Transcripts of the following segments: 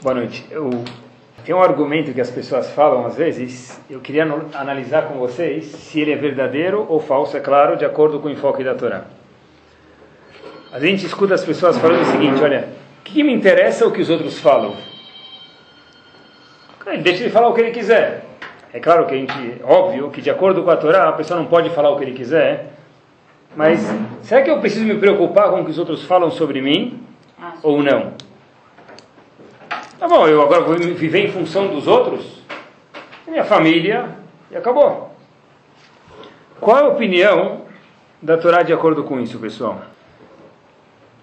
Boa noite. Eu, tem um argumento que as pessoas falam às vezes, eu queria analisar com vocês se ele é verdadeiro ou falso, é claro, de acordo com o enfoque da Torá. A gente escuta as pessoas falando o seguinte, olha, o que, me interessa o que os outros falam? Deixa ele falar o que ele quiser. É claro que a gente, óbvio, que de acordo com a Torá, a pessoa não pode falar o que ele quiser, mas será que eu preciso me preocupar com o que os outros falam sobre mim? Ou não? Tá bom, eu agora vou viver em função dos outros? Minha família, e acabou. Qual é a opinião da Torá de acordo com isso, pessoal?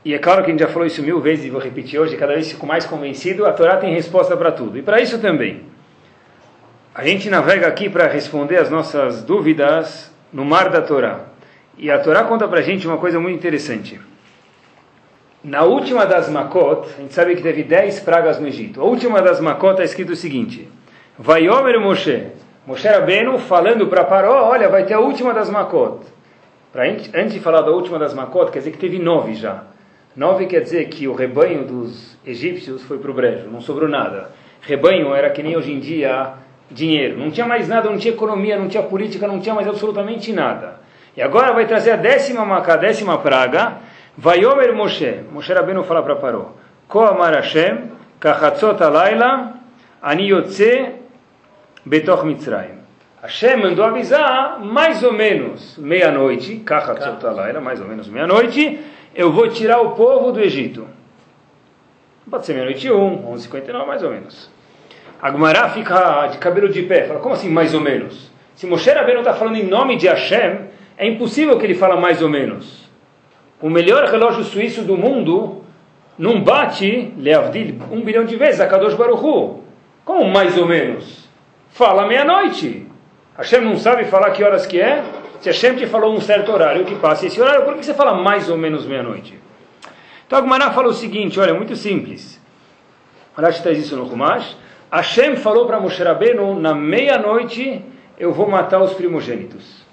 E é claro que a gente já falou isso mil vezes e vou repetir hoje, cada vez fico mais convencido, a Torá tem resposta para tudo. E para isso também. A gente navega aqui para responder as nossas dúvidas no mar da Torá. E a Torá conta para a gente uma coisa muito interessante. Na última das Makot, a gente sabe que teve dez pragas no Egito. A última das Makot está escrito o seguinte: Vaiomer Moshe. Moshe Rabbeinu falando para Paró, olha, vai ter a última das Makot. Pra, antes de falar da última das Makot, quer dizer que teve nove já. Nove quer dizer que o rebanho dos egípcios foi para o brejo, não sobrou nada. Rebanho era que nem hoje em dia dinheiro. Não tinha mais nada, não tinha economia, não tinha política, não tinha mais absolutamente nada. E agora vai trazer a décima macá, a décima praga. Vai Omer Moshe. Moshe Rabbeinu fala para Paró. Ko amar Hashem, kachatzot alayla, ani yotze betoch Mitzrayim. Hashem mandou avisar mais ou menos meia-noite, kachatzot alayla, mais ou menos meia-noite, eu vou tirar o povo do Egito. Pode ser meia-noite 1, 11h59 mais ou menos. A fica de cabelo de pé. Fala, como assim mais ou menos? Se Moshe Rabbeinu está falando em nome de Hashem, é impossível que ele fala mais ou menos. O melhor relógio suíço do mundo não bate, Leavdil, um bilhão de vezes a Kadosh Baruchu. Como mais ou menos? Fala meia-noite. Hashem não sabe falar que horas que é? Se Hashem te falou um certo horário, que passe esse horário, por que você fala mais ou menos meia-noite? Então Agmará fala o seguinte, olha, muito simples. Rashi traz isso no Humash. Hashem falou para Moshe Rabbeinu, na meia-noite eu vou matar os primogênitos.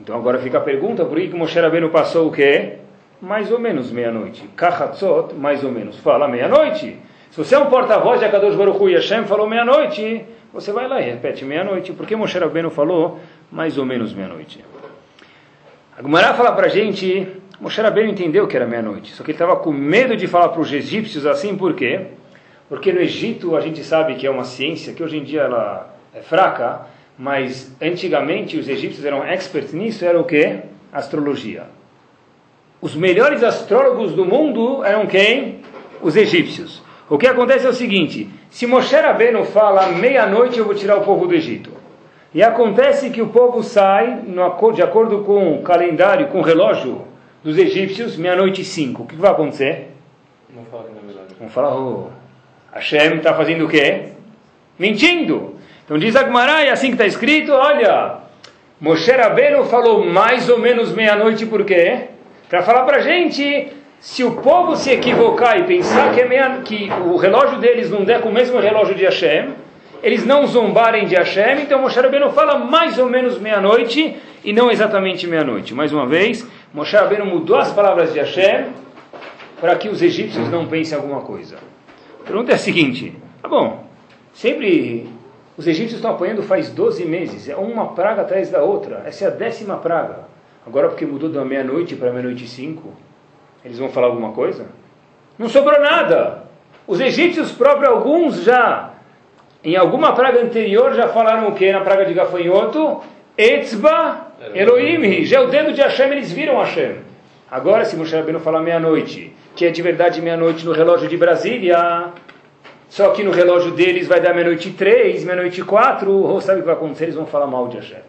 Então agora fica a pergunta, por que, Moshe Rabbeinu passou o quê? Mais ou menos meia-noite. Kachatzot, mais ou menos. Fala meia-noite. Se você é um porta-voz de Akadosh Baruch Hu e Hashem falou meia-noite, você vai lá e repete meia-noite. Por que Moshe Rabbeinu falou mais ou menos meia-noite? A Gumará fala para a gente, Moshe Rabbeinu entendeu que era meia-noite, só que ele estava com medo de falar para os egípcios assim, por quê? Porque no Egito a gente sabe que é uma ciência que hoje em dia ela é fraca, mas antigamente os egípcios eram experts nisso, era o que? Astrologia. Os melhores astrólogos do mundo eram quem? Os egípcios. O que acontece é o seguinte: se Moshe Rabbeinu fala meia-noite eu vou tirar o povo do Egito, e acontece que o povo sai de acordo com o calendário, com o relógio dos egípcios, meia-noite e cinco, o que vai acontecer? Não fala que não é verdade. Vamos falar, oh, Hashem está fazendo o quê? Mentindo. Então diz Agmará, é assim que está escrito, olha, Moshe Rabbeinu falou mais ou menos meia-noite, por quê? Para falar para a gente, se o povo se equivocar e pensar que, é meia, que o relógio deles não der com o mesmo relógio de Hashem, eles não zombarem de Hashem, então Moshe Rabbeinu fala mais ou menos meia-noite e não exatamente meia-noite. Mais uma vez, Moshe Rabbeinu mudou as palavras de Hashem para que os egípcios não pensem alguma coisa. A pergunta é a seguinte, tá bom, sempre os egípcios estão apanhando faz 12 meses, é uma praga atrás da outra. Essa é a décima praga. Agora, porque mudou da meia-noite para meia-noite e cinco, eles vão falar alguma coisa? Não sobrou nada. Os egípcios próprios, alguns já, em alguma praga anterior, já falaram o que na praga de gafanhoto? Etzba Elohim. Já é o dedo de Hashem, eles viram Hashem. Agora, se Moshe Rabbeinu falar meia-noite, que é de verdade meia-noite no relógio de Brasília, só que no relógio deles vai dar meia-noite três, meia-noite quatro, ou sabe o que vai acontecer? Eles vão falar mal de Hashem.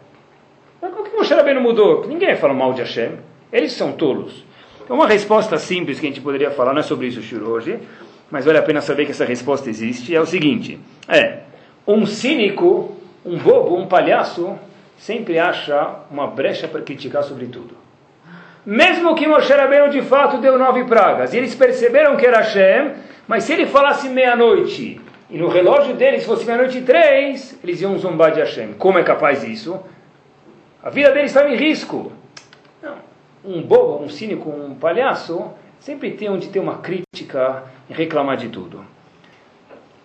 Mas por que Moshe Rabbeinu mudou? Ninguém fala mal de Hashem. Eles são tolos. Então uma resposta simples que a gente poderia falar, não é sobre isso o hoje, mas vale a pena saber que essa resposta existe, é o seguinte, é, um cínico, um bobo, um palhaço, sempre acha uma brecha para criticar sobre tudo. Mesmo que Moshe Rabbeinu de fato deu nove pragas, e eles perceberam que era Hashem, mas se ele falasse meia-noite, e no relógio deles fosse meia-noite três, eles iam zombar de Hashem. Como é capaz disso? A vida deles estava em risco. Não. Um bobo, um cínico, um palhaço, sempre tem onde ter uma crítica e reclamar de tudo.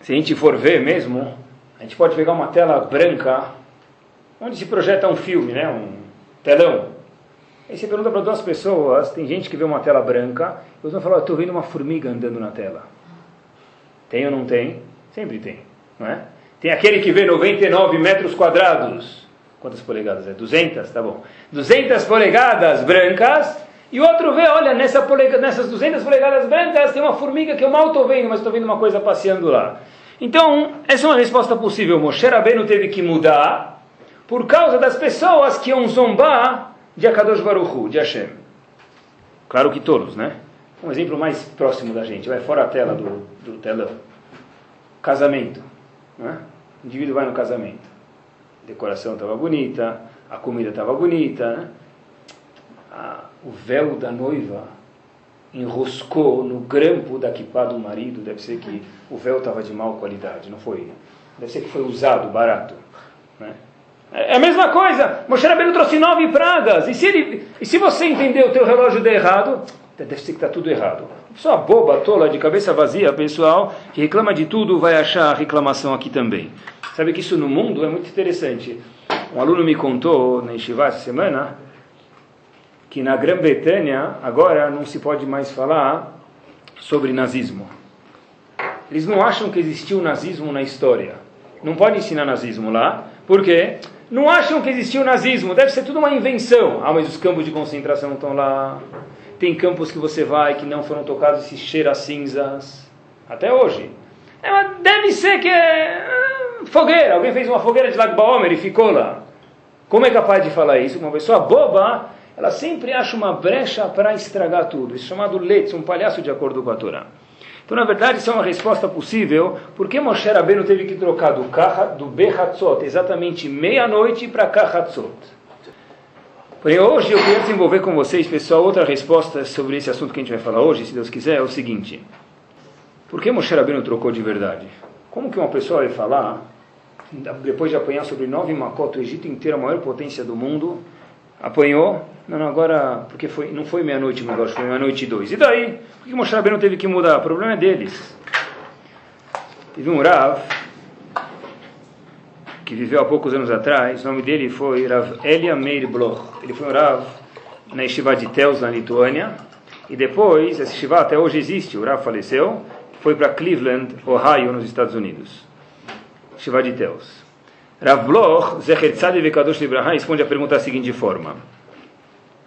se a gente for ver mesmo, a gente pode pegar uma tela branca, onde se projeta um filme, né? um telão. Aí você pergunta para duas pessoas, tem gente que vê uma tela branca, e outros vão falar, estou vendo uma formiga andando na tela. Tem ou não tem? Sempre tem, não é? Tem aquele que vê 99 metros quadrados. Quantas polegadas é? 200? Tá bom. 200 polegadas brancas. E outro vê, olha, nessa polega, nessas 200 polegadas brancas tem uma formiga que eu mal estou vendo, mas estou vendo uma coisa passeando lá. Então, essa é uma resposta possível. Moshe Rabbeinu teve que mudar por causa das pessoas que iam zombar de Akadosh Baruchu, de Hashem. Claro que todos, né? Um exemplo mais próximo da gente, vai fora a tela do, do telão. Casamento. Né? O indivíduo vai no casamento. A decoração estava bonita, a comida estava bonita. Né? o véu da noiva enroscou no grampo da kippah do marido. Deve ser que o véu estava de mal qualidade, não foi? Deve ser que foi usado, barato. Né? É a mesma coisa. Moshe Rabbeinu trouxe nove pragas. E se, ele, e se você entender o teu relógio de errado, deve ser que está tudo errado. Pessoa boba, tola, de cabeça vazia, pessoal, que reclama de tudo, vai achar reclamação aqui também. Sabe que isso no mundo é muito interessante. Um aluno me contou na Yeshiva essa semana que na Grã-Bretanha agora não se pode mais falar sobre nazismo. Eles não acham que existiu nazismo na história. Não pode ensinar nazismo lá. Por quê? Não acham que existiu nazismo. Deve ser tudo uma invenção. Ah, mas os campos de concentração estão lá. Tem campos que você vai que não foram tocados e se cheira a cinzas. Até hoje. É, deve ser que é ah, fogueira. Alguém fez uma fogueira de Lag Baomer e ficou lá. Como é capaz de falar isso? Uma pessoa boba, ela sempre acha uma brecha para estragar tudo. Isso é chamado Letz, um palhaço de acordo com a Torá. Então, na verdade, isso é uma resposta possível. Por que Moshe Rabbeinu teve que trocar do, do Bechatzot, exatamente meia-noite, para Kachatzot? Porém, hoje eu queria desenvolver com vocês, pessoal, outra resposta sobre esse assunto que a gente vai falar hoje, se Deus quiser, é o seguinte. Por que Moshe Rabbeinu trocou de verdade? Como que uma pessoa vai falar, depois de apanhar sobre nove Makot, o Egito inteiro, a maior potência do mundo, apanhou, não, não, agora, porque foi, não foi meia-noite o negócio, foi meia-noite e dois. E daí? Por que Moshe Rabbeinu teve que mudar? O problema é deles. Teve um Rav, que viveu há poucos anos atrás, o nome dele foi Rav Elia Meir Bloch. Ele foi um Rav na Yeshiva de Tels, na Lituânia, e depois, esse Yeshiva até hoje existe, o Rav faleceu, foi para Cleveland, Ohio, nos Estados Unidos. Yeshiva de Tels. Rav Bloch, Zecher Tzadi Vekadosh Libraha, responde a pergunta da seguinte forma.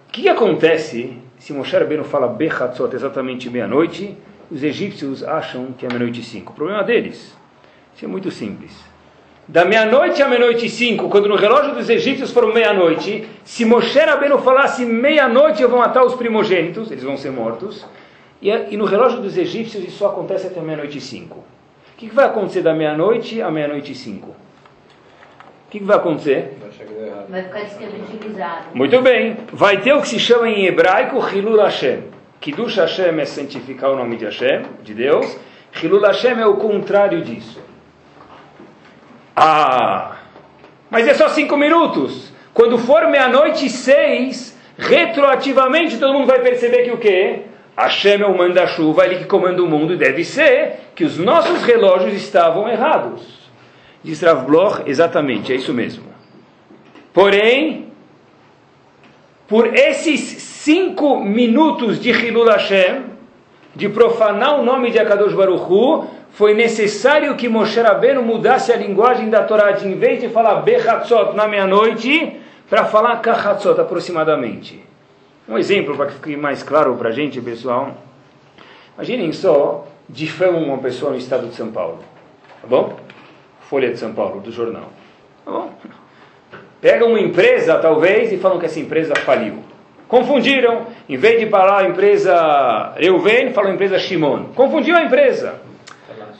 O que, que acontece se Moshe Rabbeinu fala Bechatzot exatamente meia-noite, os egípcios acham que é meia-noite e cinco? O problema deles. Isso é muito simples da meia-noite à meia-noite e cinco, quando no relógio dos egípcios foram meia-noite, se Moshe Rabbeinu falasse meia-noite eu vou matar os primogênitos, eles vão ser mortos, e, e no relógio dos egípcios isso só acontece até meia-noite e cinco. O que, que vai acontecer da meia-noite à meia-noite e cinco? O que, que vai acontecer? Vai ficar descredibilizado. Muito bem. Vai ter o que se chama em hebraico Hilul Hashem. Kiddush Hashem é santificar o nome de Hashem, de Deus. Hilul Hashem é o contrário disso. Ah, mas é só cinco minutos. Quando for meia-noite e seis, retroativamente todo mundo vai perceber que o quê? Hashem é o manda-chuva, ele que comanda o mundo, e deve ser que os nossos relógios estavam errados. Diz Rav Bloch, exatamente, é isso mesmo. Porém, por esses cinco minutos de Hilul Hashem, de profanar o nome de Akadosh Baruch Hu, foi necessário que Moshe Rabbeinu mudasse a linguagem da Torá, de em vez de falar Bechatzot na meia-noite, para falar Kachatzot aproximadamente. Um exemplo para que fique mais claro para a gente, pessoal. Imaginem só, difamam uma pessoa no estado de São Paulo. Tá bom? Folha de São Paulo, do jornal. Tá bom? Pegam uma empresa, talvez, e falam que essa empresa faliu. Confundiram. Em vez de falar a empresa Reuven, falam a empresa Shimon. Confundiu a empresa.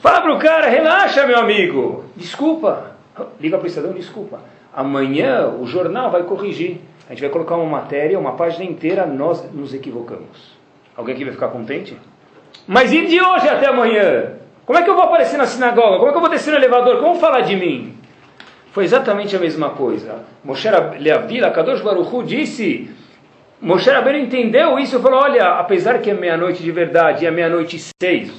Fala para o cara, relaxa, meu amigo. Desculpa. Liga para o Estadão, desculpa. Amanhã o jornal vai corrigir. A gente vai colocar uma matéria, uma página inteira, nós nos equivocamos. Alguém aqui vai ficar contente? Mas e de hoje até amanhã? Como é que eu vou aparecer na sinagoga? Como é que eu vou descer no elevador? Como falar de mim? Foi exatamente a mesma coisa. Moshe Leavdila, Kadosh Baruchu disse, Moshe Rabbeinu entendeu isso e falou, olha, apesar que é meia-noite de verdade é meia-noite seis,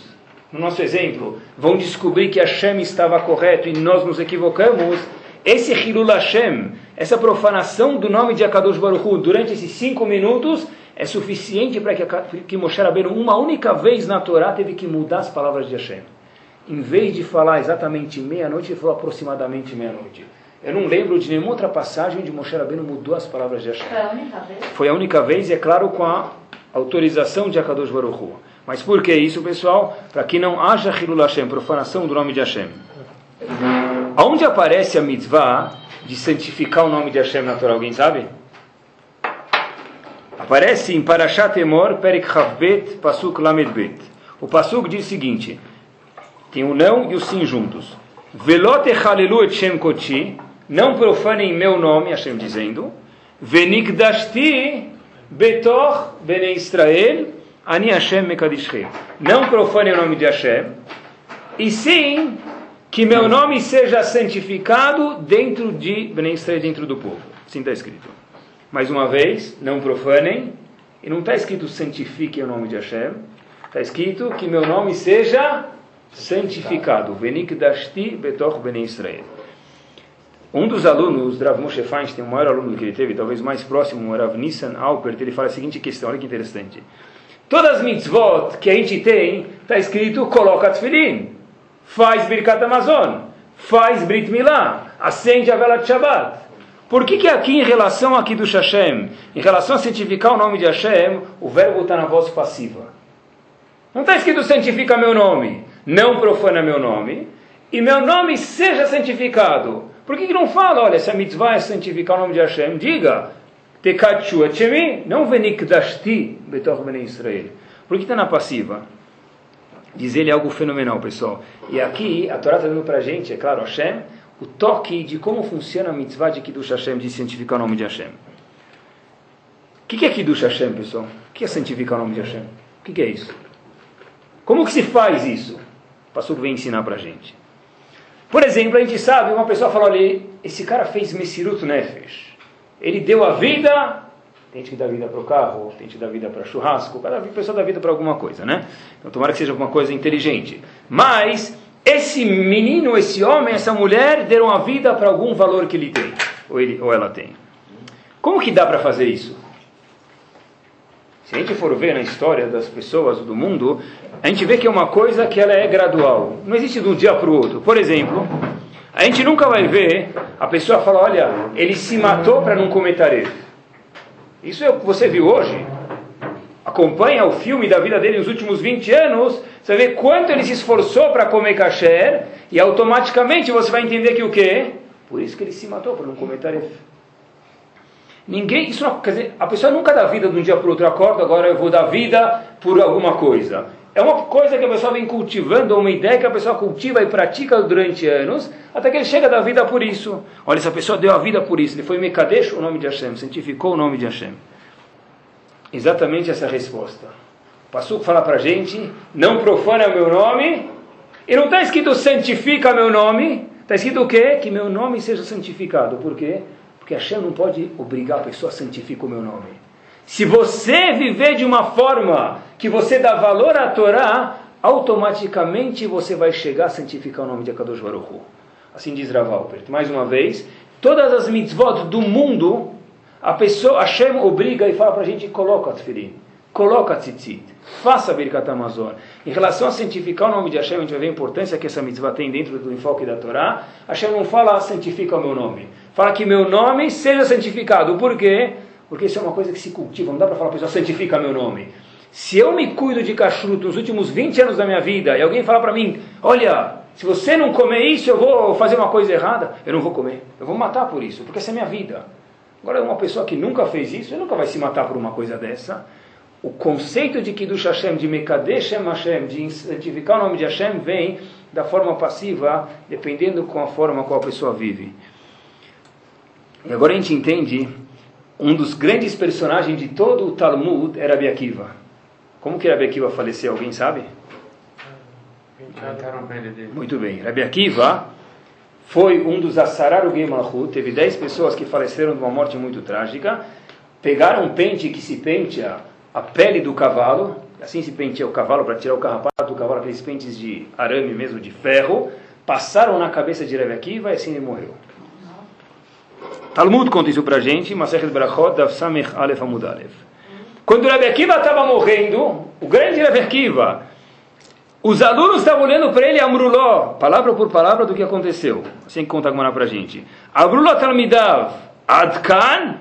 no nosso exemplo, vão descobrir que Hashem estava correto e nós nos equivocamos, esse Hilul Hashem, essa profanação do nome de Akadosh Baruch Hu, durante esses cinco minutos, é suficiente para que, que Moshe Rabbeinu, uma única vez na Torá, teve que mudar as palavras de Hashem. Em vez de falar exatamente meia-noite, ele falou aproximadamente meia-noite. Eu não lembro de nenhuma outra passagem onde Moshe Rabbeinu mudou as palavras de Hashem. Foi a única vez? Foi a única vez, e é claro, com a autorização de Akadosh Baruch Hu. Mas por que isso, pessoal? Para que não haja Hilul Hashem, profanação do nome de Hashem. Aonde aparece a mitzvah de santificar o nome de Hashem na Torá? Alguém sabe? Aparece em Parashat Emor, Perik Chavbet, Pasuk Lamedbet. O Pasuk diz o seguinte, tem o não e o sim juntos. Velot echalelu et Shem não profanem meu nome, Hashem dizendo, Venikdashti betor bene Israel, ani Hashem mekadishchem. Não profanem o nome de Hashem, e sim que meu nome seja santificado dentro de Bnei Israel, dentro do povo. Assim está escrito. Mais uma vez, não profanem, e não está escrito santifiquem o nome de Hashem, está escrito que meu nome seja santificado. Venikdashti betor Bnei Israel. Um dos alunos, Rav Moshe Feinstein, o maior aluno que ele teve, talvez mais próximo, o Rav Nissan Alpert, ele fala a seguinte questão, olha que interessante. Todas as mitzvot que a gente tem, está escrito, coloca tefilin, faz Birkat Amazon, faz Brit Milá, acende a vela de Shabbat. Por que, que aqui, em relação aqui do Hashem, em relação a santificar o nome de Hashem, o verbo está na voz passiva? Não está escrito santifica meu nome, não profana meu nome, e meu nome seja santificado. Por que, que não fala, olha, se a mitzvah é santificar o nome de Hashem, diga, Tekachu Etchemi, não venikdashti betor bnei Israel. Por que está na passiva? Diz ele algo fenomenal, pessoal. E aqui, a Torá está dando para a gente, é claro, Hashem, o toque de como funciona a mitzvah de Kiddush Hashem, de santificar o nome de Hashem. O que, que é Kiddush Hashem, pessoal? O que é santificar o nome de Hashem? O que, que é isso? Como que se faz isso? Pastor vem ensinar para a gente. Por exemplo, a gente sabe, uma pessoa fala ali, esse cara fez Messirut Nefesh. Ele deu a vida, tem que dá vida para o carro, tem que dá vida para churrasco, cada pessoa dá vida para alguma coisa, né? Então tomara que seja alguma coisa inteligente. Mas esse menino, esse homem, essa mulher deram a vida para algum valor que ele tem, ou, ele, ou ela tem. Como que dá para fazer isso? Se a gente for ver na história das pessoas do mundo, a gente vê que é uma coisa que ela é gradual. Não existe de um dia para o outro. Por exemplo, a gente nunca vai ver a pessoa falar, olha, ele se matou para não comer tarefa. Isso é o que você viu hoje. Acompanha o filme da vida dele nos últimos 20 anos, você vê quanto ele se esforçou para comer kasher, e automaticamente você vai entender que o quê? Por isso que ele se matou, para não comer tarefa. Ninguém, isso não, quer dizer, a pessoa nunca dá vida de um dia para o outro, acorda, agora eu vou dar vida por alguma coisa. É uma coisa que a pessoa vem cultivando, uma ideia que a pessoa cultiva e pratica durante anos, até que ele chega a dar vida por isso. Olha, essa pessoa deu a vida por isso, ele foi Mekadesh, o nome de Hashem, santificou o nome de Hashem. Exatamente essa resposta. O Passuco fala para a gente, não profana meu nome, e não está escrito santifica meu nome, está escrito o quê? Que meu nome seja santificado. Por quê? Porque Hashem não pode obrigar a pessoa a santificar o meu nome. Se você viver de uma forma que você dá valor à Torá, automaticamente você vai chegar a santificar o nome de Akadosh Baruch Hu. Assim diz Rav Alpert. Mais uma vez, todas as mitzvot do mundo, a pessoa, Hashem obriga e fala para a gente, coloca tefilin, coloca tzitzit, faça Birkat Amazon. Em relação a santificar o nome de Hashem, a gente vai ver a importância que essa mitzvah tem dentro do enfoque da Torá. Hashem não fala santifica o meu nome. Fala que meu nome seja santificado. Por quê? Porque isso é uma coisa que se cultiva. Não dá para falar para pessoa santifica meu nome. Se eu me cuido de cachorro nos últimos 20 anos da minha vida e alguém fala para mim, olha, se você não comer isso, eu vou fazer uma coisa errada, eu não vou comer. Eu vou matar por isso, porque essa é minha vida. Agora, uma pessoa que nunca fez isso, nunca vai se matar por uma coisa dessa. O conceito de Kiddush Hashem, de Mekadesh Hashem, de santificar o nome de Hashem, vem da forma passiva, dependendo com a forma qual a pessoa vive. E agora a gente entende, um dos grandes personagens de todo o Talmud era Rabi Akiva. Como que Rabi Akiva faleceu, alguém sabe? Muito bem. Rabi Akiva foi um dos Asarar Malchut, teve 10 pessoas que faleceram de uma morte muito trágica, pegaram um pente que se penteia a pele do cavalo, assim se penteia o cavalo para tirar o carrapato do cavalo, aqueles pentes de arame mesmo, de ferro, passaram na cabeça de Rebbe Akiva e assim ele morreu. Talmud conta isso pra gente, Masechet Berachot, Dav Samech Alef Amud Alef. Quando Rebbe Akiva estava morrendo, o grande Rebbe Akiva, os alunos estavam olhando para ele, Amruló, palavra por palavra do que aconteceu. Assim que conta a para a gente. Amruló Talmidav, Adkan,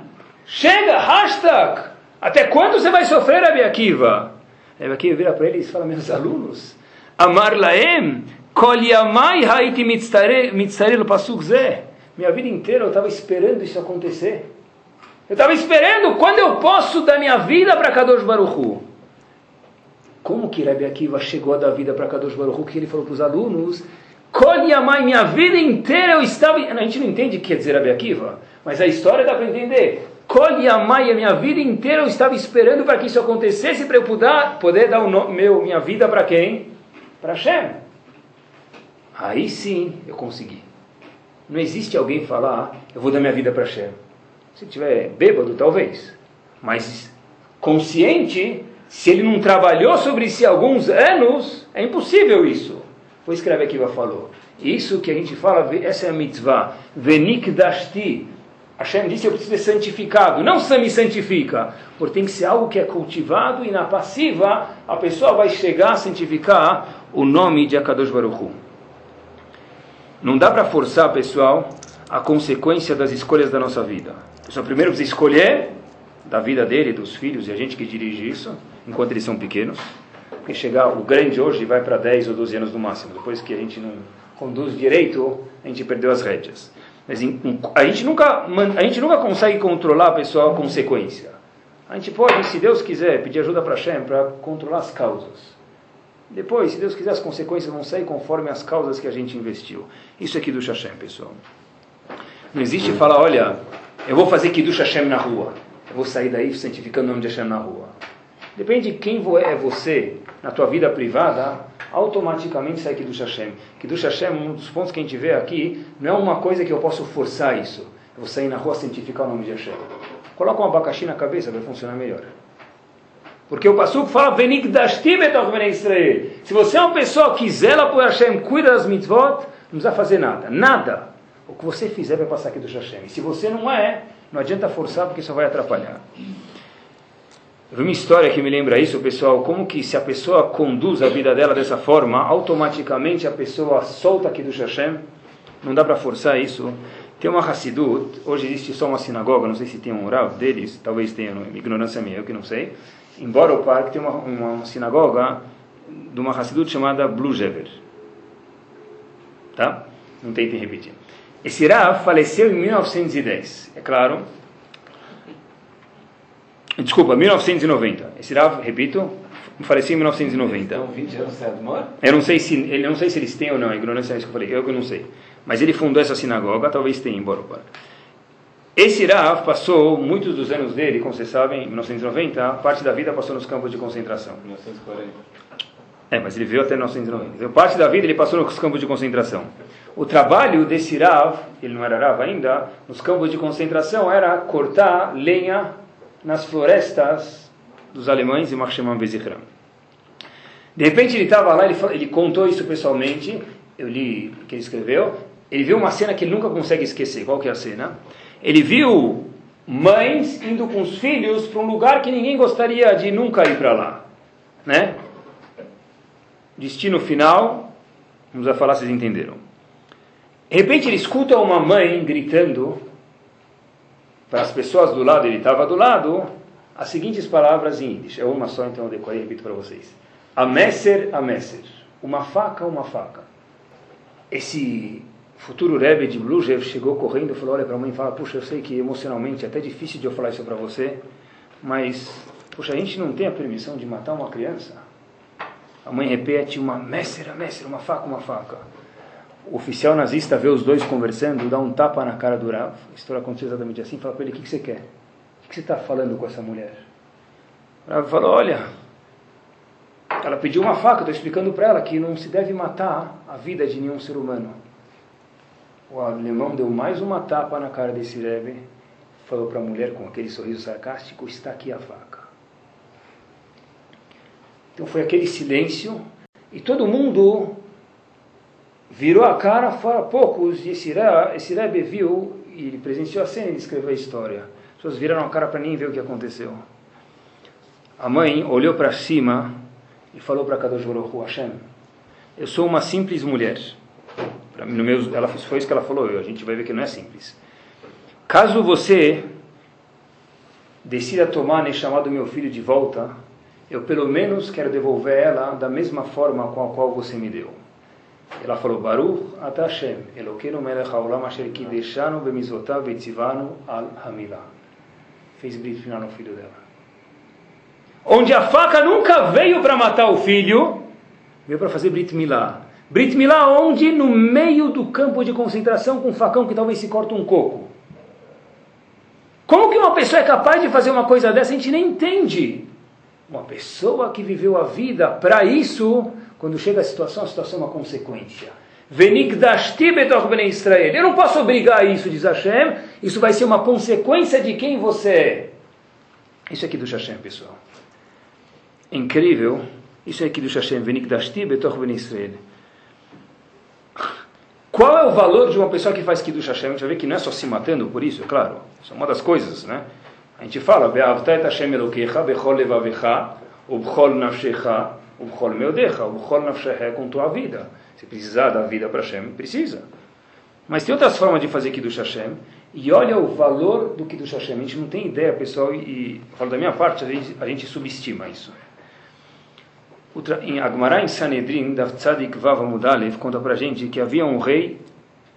chega, hashtag, até quando você vai sofrer, Rebbe Akiva? Rebbe Akiva vira para eles e fala, meus alunos, Amar Laem, Kol Yamai Haiti Mitzarel Pasuk Zeh. Minha vida inteira eu estava esperando isso acontecer. Eu estava esperando quando eu posso dar minha vida para Kadosh Baruchu. Como que Rebbe Akiva chegou a dar vida para Kadosh Baruchu? Que ele falou para os alunos: Kol Yamai, minha vida inteira eu estava. A gente não entende o que quer dizer Rebbe Akiva, mas a história dá para entender. Kol Yamai, a minha vida inteira eu estava esperando para que isso acontecesse, para eu poder, poder dar o meu, minha vida para quem? Para Hashem. Aí sim eu consegui. Não existe alguém falar, eu vou dar minha vida para Hashem. Se tiver bêbado, talvez. Mas consciente, se ele não trabalhou sobre si alguns anos, é impossível isso. Foi escrever aqui, falou. Isso que a gente fala, essa é a mitzvah. Venik dashti. Hashem disse, eu preciso ser santificado. Não se me santifica. Porque tem que ser algo que é cultivado e na passiva a pessoa vai chegar a santificar o nome de Akadosh Baruch Hu. Não dá para forçar, pessoal, a consequência das escolhas da nossa vida. Pessoal, primeiro precisa escolher da vida dele, dos filhos e a gente que dirige isso, enquanto eles são pequenos. Porque chegar o grande hoje vai para 10 ou 12 anos no máximo. Depois que a gente não conduz direito, a gente perdeu as rédeas. Mas a gente nunca, a gente nunca consegue controlar, pessoal, a consequência. A gente pode, se Deus quiser, pedir ajuda para Hashem para controlar as causas. Depois, se Deus quiser, as consequências vão sair conforme as causas que a gente investiu. Isso é Kiddush Hashem, pessoal. Não existe falar, olha, eu vou fazer Kiddush Hashem na rua. Eu vou sair daí santificando o nome de Hashem na rua. Depende de quem é você na tua vida privada, automaticamente sai Kiddush Hashem. Kiddush Hashem, um dos pontos que a gente vê aqui, não é uma coisa que eu posso forçar isso. Eu vou sair na rua santificar o nome de Hashem. Coloca um abacaxi na cabeça, vai funcionar melhor. Porque o Passuco fala, Israel. Se você é uma pessoa que zela por Hashem, cuida das mitzvot, não precisa fazer nada. Nada. O que você fizer vai passar aqui do Hashem. E se você não é, não adianta forçar, porque isso vai atrapalhar. Uma história que me lembra isso, pessoal, como que se a pessoa conduz a vida dela dessa forma, automaticamente a pessoa solta aqui do Hashem, não dá para forçar isso. Tem uma Hassidut, hoje existe só uma sinagoga, não sei se tem um oral deles, talvez tenha, ignorância minha, eu que não sei em Borough Park tem uma, uma sinagoga de uma Hassidut chamada Blujever. Tá? Não tentem repetir. Esse Rav faleceu em 1910, é claro. Desculpa, 1990. Esse Rav, repito, faleceu em 1990. Então, 20 anos Eu não sei se, ele não sei se eles têm ou não, a ignorância é isso que eu falei, eu que não sei. Mas ele fundou essa sinagoga, talvez tenha em Borough Park. Esse Rav passou muitos dos anos dele, como vocês sabem, em 1990, parte da vida passou nos campos de concentração. 1940. É, mas ele veio até 1990. Então, parte da vida ele passou nos campos de concentração. O trabalho desse Rav, ele não era Rav ainda, nos campos de concentração era cortar lenha nas florestas dos alemães e Marcheman Bezichram. De repente ele estava lá, ele, falou, ele contou isso pessoalmente, eu li o que ele escreveu, ele viu uma cena que ele nunca consegue esquecer. Qual que é a cena? Ele viu mães indo com os filhos para um lugar que ninguém gostaria de nunca ir para lá, né? Destino final, vamos falar, vocês entenderam. De repente ele escuta uma mãe gritando para as pessoas do lado, ele estava do lado, as seguintes palavras em Yiddish. É uma só, então eu decorei e repito para vocês. Ameser, ameser. Uma faca, uma faca. Esse futuro Rebbe de Blujev chegou correndo e falou, olha para a mãe e fala, puxa, eu sei que emocionalmente é até difícil de eu falar isso para você, mas, puxa, a gente não tem a permissão de matar uma criança? A mãe repete, uma mestra, mestra, uma faca, uma faca. O oficial nazista vê os dois conversando, dá um tapa na cara do Rav, a história aconteceu exatamente assim, fala para ele, o que, que você quer? O que você está falando com essa mulher? O Rav falou, olha, ela pediu uma faca, estou explicando para ela que não se deve matar a vida de nenhum ser humano o alemão deu mais uma tapa na cara desse Rebbe, falou para a mulher com aquele sorriso sarcástico: está aqui a faca. Então foi aquele silêncio, E todo mundo virou a cara, fora poucos, e esse, Rebbe viu, e ele presenciou a cena e escreveu a história. As pessoas viraram a cara para nem ver o que aconteceu. A mãe olhou para cima e falou para Kadosh Baruch Hashem, eu sou uma simples mulher. No meu, ela foi isso que ela falou, a gente vai ver que não é simples. Caso você decida tomar e chamar do meu filho de volta, eu pelo menos quero devolver ela da mesma forma com a qual você me deu. Ela falou, Baruch Ata Hashem, Elokeinu melech haolam asher kideshanu bemizotav vetzivanu al hamilah. Fez brit final no filho dela. Onde a faca nunca veio para matar o filho, veio para fazer brit milah. Brit milah onde? No meio do campo de concentração com um facão que talvez se corta um coco. Como que uma pessoa é capaz de fazer uma coisa dessa? A gente nem entende. Uma pessoa que viveu a vida para isso, quando chega a situação, a situação é uma consequência. Eu não posso obrigar isso, diz Hashem. Isso vai ser uma consequência de quem você é. Isso é aqui do Hashem, pessoal. Incrível. Isso é aqui do Hashem. Venikdashti betoch ben Israel. Qual é o valor de uma pessoa que faz Kiddush Hashem? A gente vai ver que não é só se matando por isso, é claro. Isso é uma das coisas, né? A gente fala, Be'avta et Hashem ubchol meodecha, ubchol nafshecha com tua vida. Se precisar da vida para Hashem, precisa. Mas tem outras formas de fazer Kiddush Hashem, e olha o valor do Kiddush Hashem. A gente não tem ideia, pessoal, e, e falo da minha parte, a gente, a gente subestima isso. Em Agmará, em Sanedrin, da Tzadik Vav Mudalev, conta para a gente que havia um rei,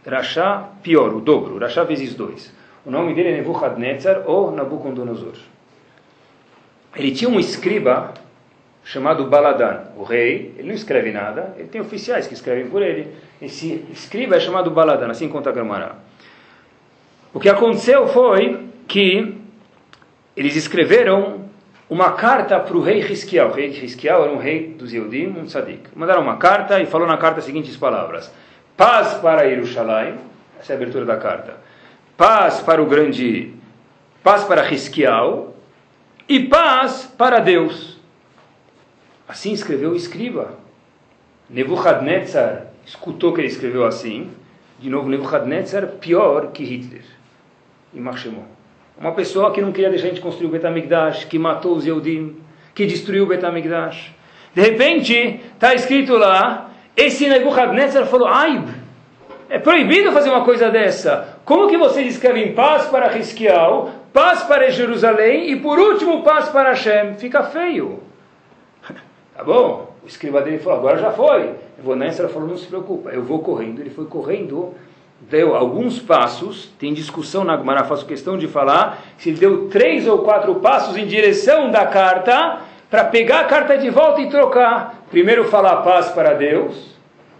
Rasha pior, o dobro, Rasha vezes dois. O nome dele é Nebuchadnezzar ou Nabucodonosor. Ele tinha um escriba chamado Baladan, o rei, ele não escreve nada, ele tem oficiais que escrevem por ele. Esse escriba é chamado Baladan, assim conta Agmará. O que aconteceu foi que eles escreveram uma carta para o rei Hisquiel. O rei Hisquiel era um rei dos Yehudim, um tzadik. Mandaram uma carta e falou na carta as seguintes palavras. Paz para Jerusalém, essa é a abertura da carta. Paz para o grande, paz para Hisquiel e paz para Deus. Assim escreveu o escriba. Nebuchadnezzar escutou que ele escreveu assim. De novo, Nebuchadnezzar pior que Hitler. E Marchemont. Uma pessoa que não queria deixar a gente construir o Betamigdash, que matou os Yehudim, que destruiu o Betamigdash. De repente, está escrito lá, esse Nebuchadnezzar falou, Aib, é proibido fazer uma coisa dessa. Como que vocês escrevem paz para Risquial, paz para Jerusalém e por último paz para Hashem? Fica feio. Tá bom? O escriba dele falou, agora já foi. Nebuchadnezzar falou, não se preocupa, eu vou correndo. Ele foi correndo deu alguns passos, tem discussão na Gemara, faço questão de falar, se ele deu três ou quatro passos em direção da carta, para pegar a carta de volta e trocar. Primeiro falar paz para Deus,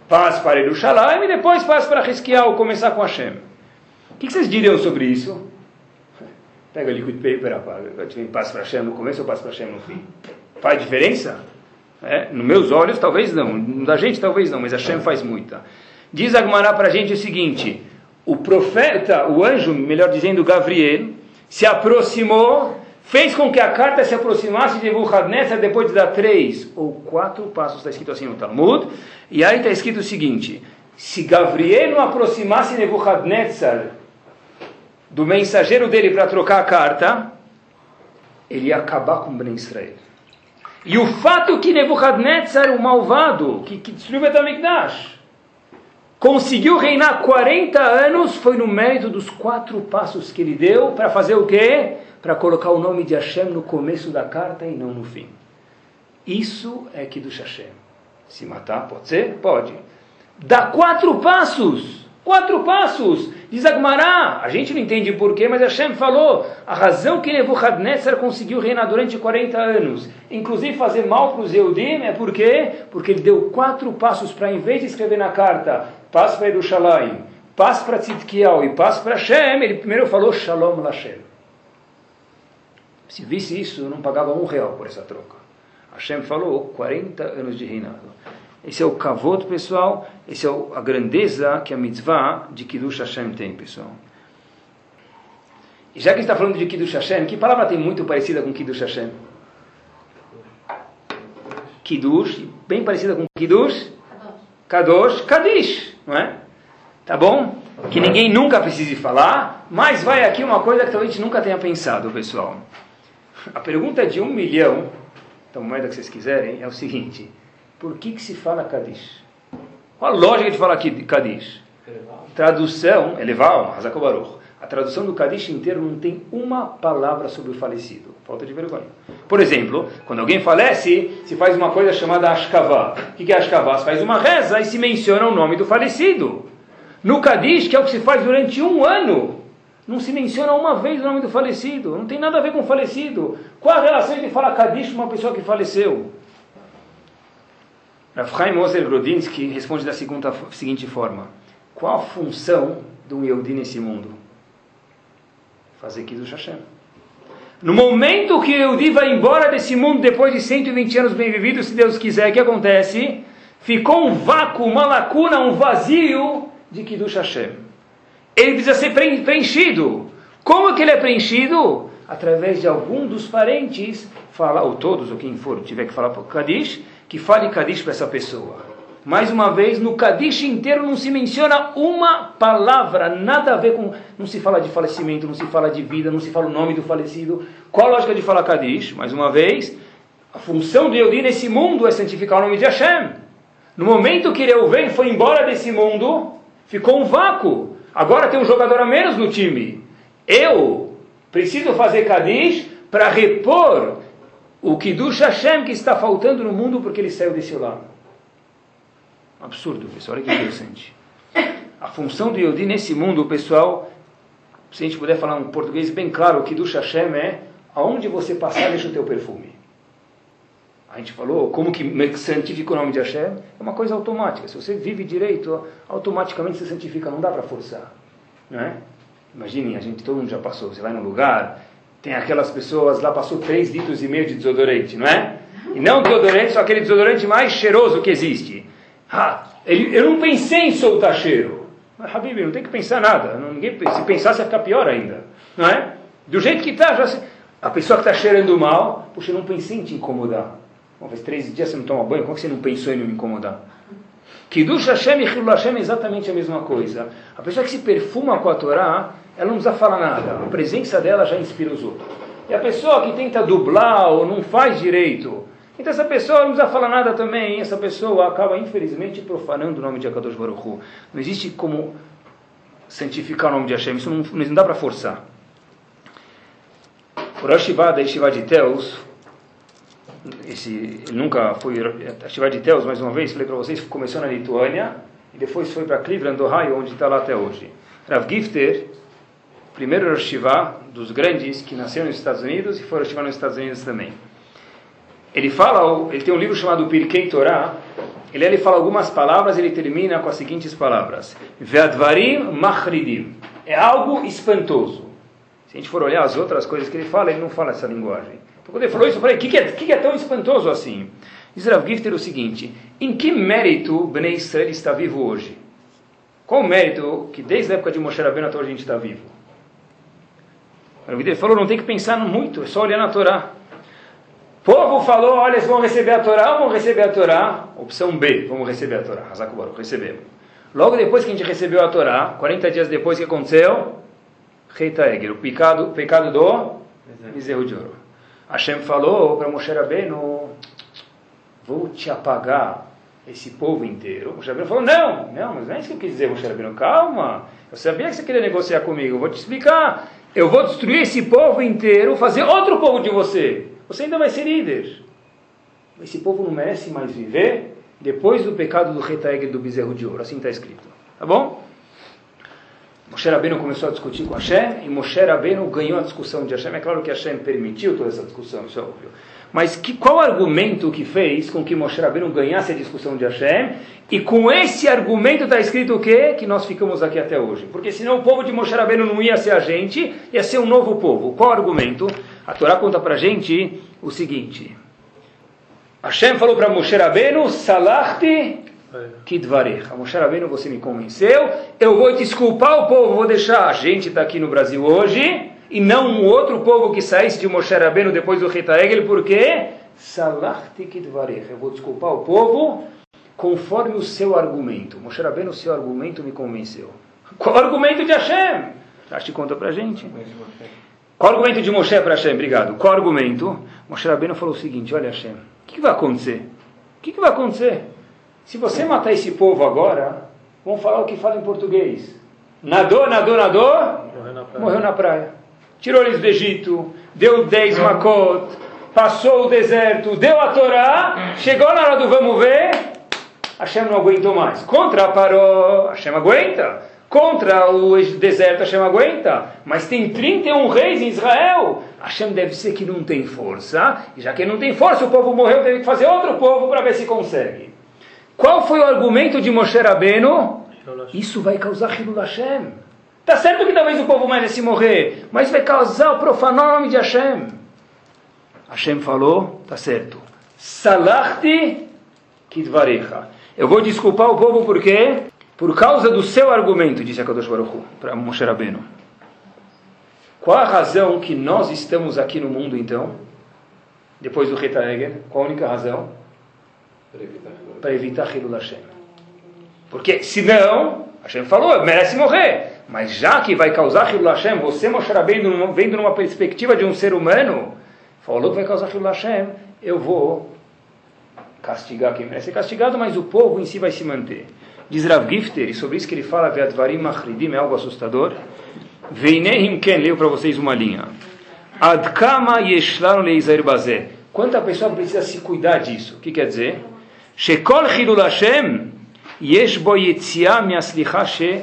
paz para Jerusalém, e depois paz para Risquial, começar com Hashem. O que vocês diriam sobre isso? Pega o liquid paper, apaga. Paz para Hashem no começo ou paz para Hashem no fim? Faz diferença? É, nos meus olhos, talvez não. Da gente, talvez não, mas Hashem faz muita. Diz Agmará para a gente o seguinte: o profeta, o anjo, melhor dizendo, Gabriel, se aproximou, fez com que a carta se aproximasse de Nebuchadnezzar depois de dar três ou quatro passos, está escrito assim no Talmud, e aí está escrito o seguinte: se Gabriel não aproximasse Nebuchadnezzar do mensageiro dele para trocar a carta, ele ia acabar com Ben Israel. E o fato que Nebuchadnezzar, o malvado, que, que destruiu Betamigdash, conseguiu reinar 40 anos foi no mérito dos quatro passos que ele deu para fazer o quê? Para colocar o nome de Hashem no começo da carta e não no fim. Isso é que do Hashem. Se matar, pode ser? Pode. Dá quatro passos. Quatro passos. Diz Agmará. A gente não entende porquê, mas Hashem falou. A razão que Nebuchadnezzar conseguiu reinar durante 40 anos, inclusive fazer mal para os Eudim, é por quê? Porque ele deu quatro passos para, em vez de escrever na carta, paz para Yerushalayim, paz para Tzidkiel e paz para Hashem, ele primeiro falou Shalom Lashem. Se visse isso, não pagava um real por essa troca. Hashem falou 40 anos de reinado. Esse é o kavod, pessoal. Esse é a grandeza que a mitzvah de Kiddush Hashem tem, pessoal. E já que está falando de Kiddush Hashem, que palavra tem muito parecida com Kiddush Hashem? Kiddush, bem parecida com Kiddush, Kadosh, Kadish, não é? Tá bom? Que ninguém nunca precise falar, mas vai aqui uma coisa que talvez a gente nunca tenha pensado, pessoal. A pergunta de um milhão, então moeda que vocês quiserem, é o seguinte: por que, que se fala Kadish? Qual a lógica de falar Kadish? Tradução, elevar, Hazakobaruch. A tradução do Kadish inteiro não tem uma palavra sobre o falecido. Falta de vergonha. Por exemplo, quando alguém falece, se faz uma coisa chamada Ashkavá. O que é Ashkavá? Se faz uma reza e se menciona o nome do falecido. No Kadish, que é o que se faz durante um ano, não se menciona uma vez o nome do falecido. Não tem nada a ver com o falecido. Qual a relação de falar Kadish com uma pessoa que faleceu? Chaim Moser Grodinsky responde da segunda, seguinte forma. Qual a função de um Yehudi nesse mundo? Fazer Kiddush Hashem. No momento que o Yehudi vai embora desse mundo, depois de 120 anos bem vividos, se Deus quiser, o que acontece? Ficou um vácuo, uma lacuna, um vazio de Kiddush Hashem. Ele precisa ser preenchido. Como que ele é preenchido? Através de algum dos parentes, fala, ou todos, ou quem for, tiver que falar para Kadish, que fale Kadish para essa pessoa. Mais uma vez, no Kadish inteiro não se menciona uma palavra, nada a ver com. Não se fala de falecimento, não se fala de vida, não se fala o nome do falecido. Qual a lógica de falar Kadish? Mais uma vez, a função de Yehudi nesse mundo é santificar o nome de Hashem. No momento que Reuven foi embora desse mundo, ficou um vácuo. Agora tem um jogador a menos no time. Eu preciso fazer Kadish para repor o Kiddush Hashem que está faltando no mundo porque ele saiu desse lado. Absurdo, pessoal. Olha que interessante. A função do Yodi nesse mundo, pessoal, se a gente puder falar um português bem claro, o Kiddush Hashem é aonde você passar, deixa o teu perfume. A gente falou como que santifica o nome de Hashem. É uma coisa automática. Se você vive direito, automaticamente você santifica. Não dá para forçar. Não é? Imagine, a gente, todo mundo já passou. Você vai num lugar, tem aquelas pessoas lá, passou 3 litros e meio de desodorante, não é? E não desodorante, só aquele desodorante mais cheiroso que existe. Ah, ele, eu não pensei em soltar cheiro. Mas, Habib, não tem que pensar nada. Não, ninguém, se pensar, vai ficar pior ainda. Não é? Do jeito que está, já a pessoa que está cheirando mal, puxa, eu não pensei em te incomodar. Bom, faz três dias você não toma banho, como que você não pensou em me incomodar? Kiddush Hashem e Hilul Hashem é exatamente a mesma coisa. A pessoa que se perfuma com a Torá, ela não precisa falar nada. A presença dela já inspira os outros. E a pessoa que tenta dublar ou não faz direito, então essa pessoa não precisa falar nada também. Essa pessoa acaba, infelizmente, profanando o nome de Akadosh Baruch Hu. Não existe como santificar o nome de Hashem. Isso não, não dá para forçar. O Rosh da Yeshiva de Teus, esse, nunca foi Yeshiva de Teus, mais uma vez, falei para vocês, começou na Lituânia e depois foi para Cleveland, Ohio, onde está lá até hoje. Rav Gifter, primeiro Rosh dos grandes que nasceu nos Estados Unidos e foi Rosh nos Estados Unidos também. Ele fala, ele tem um livro chamado Pirkei Torah, ele, ele fala algumas palavras e ele termina com as seguintes palavras: Ve'advarim machridim. É algo espantoso. Se a gente for olhar as outras coisas que ele fala, ele não fala essa linguagem. Então, quando ele falou isso, eu falei: o que, que, é, que, que é tão espantoso assim? Diz Rav Gifter o seguinte: em que mérito Bnei Israel está vivo hoje? Qual o mérito que desde a época de Moshe Rabbeinu até hoje a gente está vivo? Gifter falou: não tem que pensar muito, é só olhar na Torá. O povo falou: olha, eles vão receber a Torá ou vão receber a Torá? Opção B: vamos receber a Torá. Hazakubaru, recebemos. Logo depois que a gente recebeu a Torá, 40 dias depois, o que aconteceu? Reita Egel, o pecado, pecado do bezerro de ouro. Hashem falou para Moshe Rabbeinu, vou te apagar esse povo inteiro. Moshe Rabbeinu falou, não, não, mas não é isso que eu quis dizer, Moshe Rabbeinu, calma, eu sabia que você queria negociar comigo, eu vou te explicar. Eu vou destruir esse povo inteiro, fazer outro povo de você. Você ainda vai ser líder. Esse povo não merece mais viver depois do pecado do Retaeg do bezerro de ouro. Assim está escrito. Tá bom? Moshe Rabbeinu começou a discutir com Hashem e Moshe Rabbeinu ganhou a discussão de Hashem. É claro que Hashem permitiu toda essa discussão, isso é óbvio. Mas que, qual argumento que fez com que Moshe Rabbeinu ganhasse a discussão de Hashem? E com esse argumento está escrito o quê? Que nós ficamos aqui até hoje. Porque senão o povo de Moshe Rabbeinu não ia ser a gente, ia ser um novo povo. Qual argumento? A Torá conta para a gente o seguinte. Hashem falou para Moshe Rabbeinu, Salachti Kidvarech. A Moshe Rabbeinu, você me convenceu, eu vou desculpar o povo, vou deixar a gente está aqui no Brasil hoje, e não um outro povo que saísse de Moshe Rabbeinu depois do Rita Egel, porque. Eu vou desculpar o povo conforme o seu argumento. Moshe Rabbeinu, o seu argumento me convenceu. Qual o argumento de Hashem? Acho conta pra gente. Qual o argumento de Moshe para Hashem? Obrigado. Qual o argumento? Moshe Rabbeinu falou o seguinte, olha Hashem, o que, que vai acontecer? O que, que vai acontecer? Se você matar esse povo agora, vão falar o que fala em português. Nadou, nadou, nadou, morreu na praia. Morreu na praia. Tirou eles do Egito, deu dez makot, passou o deserto, deu a Torá, chegou na hora do vamos ver, Hashem não aguentou mais. Contra Paró, Hashem aguenta. Contra o deserto, Hashem aguenta. Mas tem 31 reis em Israel. Hashem deve ser que não tem força. E já que não tem força, o povo morreu, teve que fazer outro povo para ver se consegue. Qual foi o argumento de Moshe Rabbeinu? Isso vai causar Hilul Hashem. Tá certo que talvez o povo merece morrer, mas vai causar o profanar o nome de Hashem. Hashem falou, tá certo. Salachti kidvarecha. Eu vou desculpar o povo por quê? Por causa do seu argumento, disse a Kadosh Baruch para Moshe Rabbeinu. Qual a razão que nós estamos aqui no mundo então? Depois do Reta Eger, qual a única razão? Para evitar Hilul Hashem. Porque senão, Hashem falou, merece morrer. Mas já que vai causar Hilul Hashem, você, Moshe Rabbeinu, vendo numa perspectiva de um ser humano, falou que vai causar Hilul Hashem, eu vou castigar quem merece ser castigado, mas o povo em si vai se manter. Diz Rav Gifter, e sobre isso que ele fala, Ve'advarim machridim, é algo assustador. Veinehim ken, leio para vocês uma linha. Adkama yeshlanu leizair bazé. Quanta pessoa precisa se cuidar disso? O que quer dizer? Shekol chilul Hashem yesh bo yetzia miaslicha she.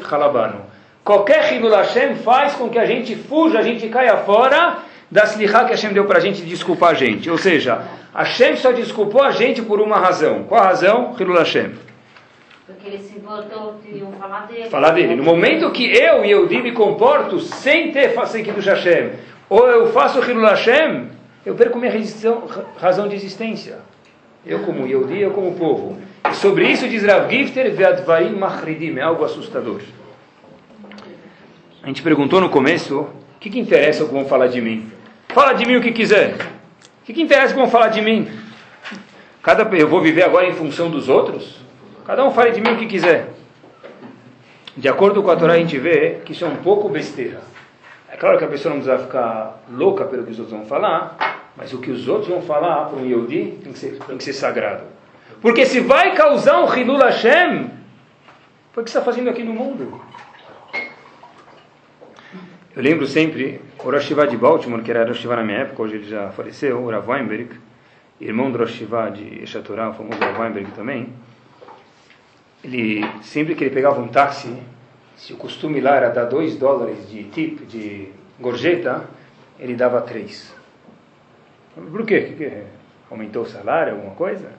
Qualquer chilul Hashem faz com que a gente fuja, a gente caia fora da slicha que Hashem deu para a gente desculpar a gente. Ou seja, Hashem só desculpou a gente por uma razão. Qual a razão? Hilul Hashem. Porque ele se importou de falar dele. Falar dele. No momento que eu e eu me comporto sem ter do Hashem, ou eu faço Hilul Hashem, eu perco minha razão de existência. Eu como Yehudi, eu como povo. E sobre isso diz Rav Gifter, Ve'advarim Machridim, é algo assustador. A gente perguntou no começo, o que, que interessa o que vão falar de mim? Fala de mim o que quiser. O que, que interessa o que vão falar de mim? Cada, eu vou viver agora em função dos outros? Cada um fale de mim o que quiser. De acordo com a Torá, a gente vê que isso é um pouco besteira. É claro que a pessoa não precisa ficar louca pelo que os outros vão falar, mas o que os outros vão falar para um Yehudi tem que ser, tem que ser sagrado. Porque se vai causar um Hilul Hashem, foi o que está fazendo aqui no mundo. Eu lembro sempre, o Rosh de Baltimore, que era Rosh na minha época, hoje ele já faleceu, o Rav Weinberg, irmão do Rosh de Eshatorá, o famoso Rav Weinberg também, ele, sempre que ele pegava um táxi, se o costume lá era dar dois dólares de tip, de gorjeta, ele dava três. Por quê? Que, aumentou o salário, alguma coisa?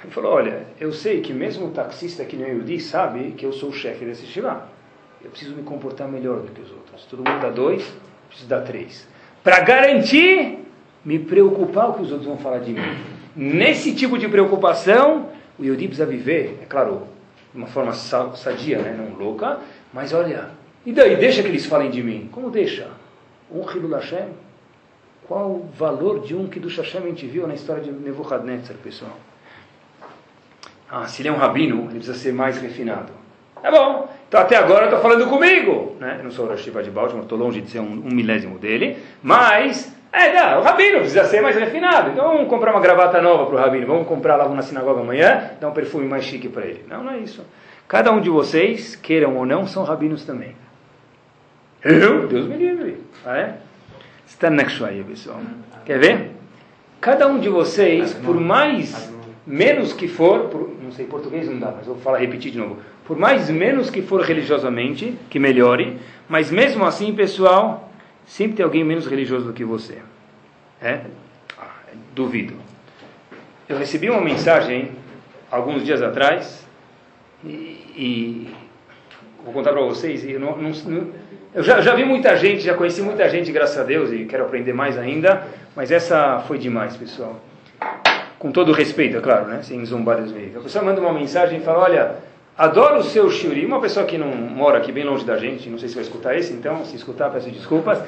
Ele falou, olha, eu sei que mesmo o taxista que nem eu disse sabe que eu sou o chefe desse shivá. Eu preciso me comportar melhor do que os outros. Todo mundo dá dois, preciso dar três. Para garantir, me preocupar o que os outros vão falar de mim. Nesse tipo de preocupação, o Yodi precisa viver, é claro, de uma forma sadia, né? não louca, mas olha, e daí, deixa que eles falem de mim. Como deixa? Um Hilul Hashem? Qual o valor de um que do Hashem a gente viu na história de Nebuchadnezzar, pessoal? Ah, se ele é um rabino, ele precisa ser mais refinado. Tá bom, então até agora eu estou falando comigo. Né? Eu não sou o Rosh de Baltimore, estou longe de ser um, um milésimo dele, mas é, dá, o rabino precisa ser mais refinado. Então vamos comprar uma gravata nova para o rabino, vamos comprar lá na sinagoga amanhã, dar um perfume mais chique para ele. Não, não é isso. Cada um de vocês, queiram ou não, são rabinos também. Eu? Deus me livre. Ah, é? Está aí, pessoal. Quer ver? Cada um de vocês, por mais menos que for, por, não sei português não dá, mas vou falar repetir de novo. Por mais menos que for religiosamente, que melhore, mas mesmo assim, pessoal, Sempre tem alguém menos religioso do que você. É? Ah, duvido. Eu recebi uma mensagem alguns dias atrás e, e vou contar para vocês. Eu, não, não, eu já, já vi muita gente, já conheci muita gente, graças a Deus, e quero aprender mais ainda, mas essa foi demais, pessoal. Com todo respeito, é claro, né? sem zombar dos veículos. A pessoa manda uma mensagem e fala: Olha, Adoro o seu Shuri. Uma pessoa que não mora aqui bem longe da gente, não sei se vai escutar esse, então, se escutar, peço desculpas.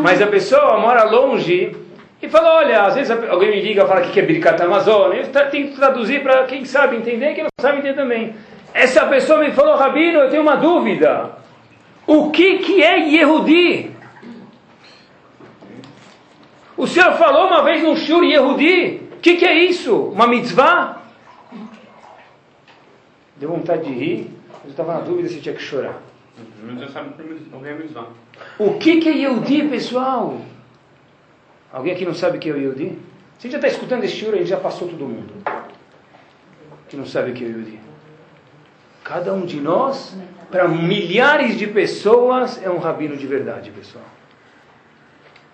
Mas a pessoa mora longe E fala, olha, às vezes alguém me liga e fala que é Birkat Amazônia. Eu tenho que traduzir para quem sabe entender e quem não sabe entender também. Essa pessoa me falou, Rabino, eu tenho uma dúvida. O que, que é Yehudi? O senhor falou uma vez no Shur Yehudi? O que, que é isso? Uma mitzvah? Deu vontade de rir, mas eu estava na dúvida se tinha que chorar. O que, que é Yehudi, pessoal? Alguém aqui não sabe o que é o Yehudi? Você já está escutando esse Shur, ele já passou todo mundo. Que não sabe o que é o Yehudi. Cada um de nós, para milhares de pessoas, é um rabino de verdade, pessoal.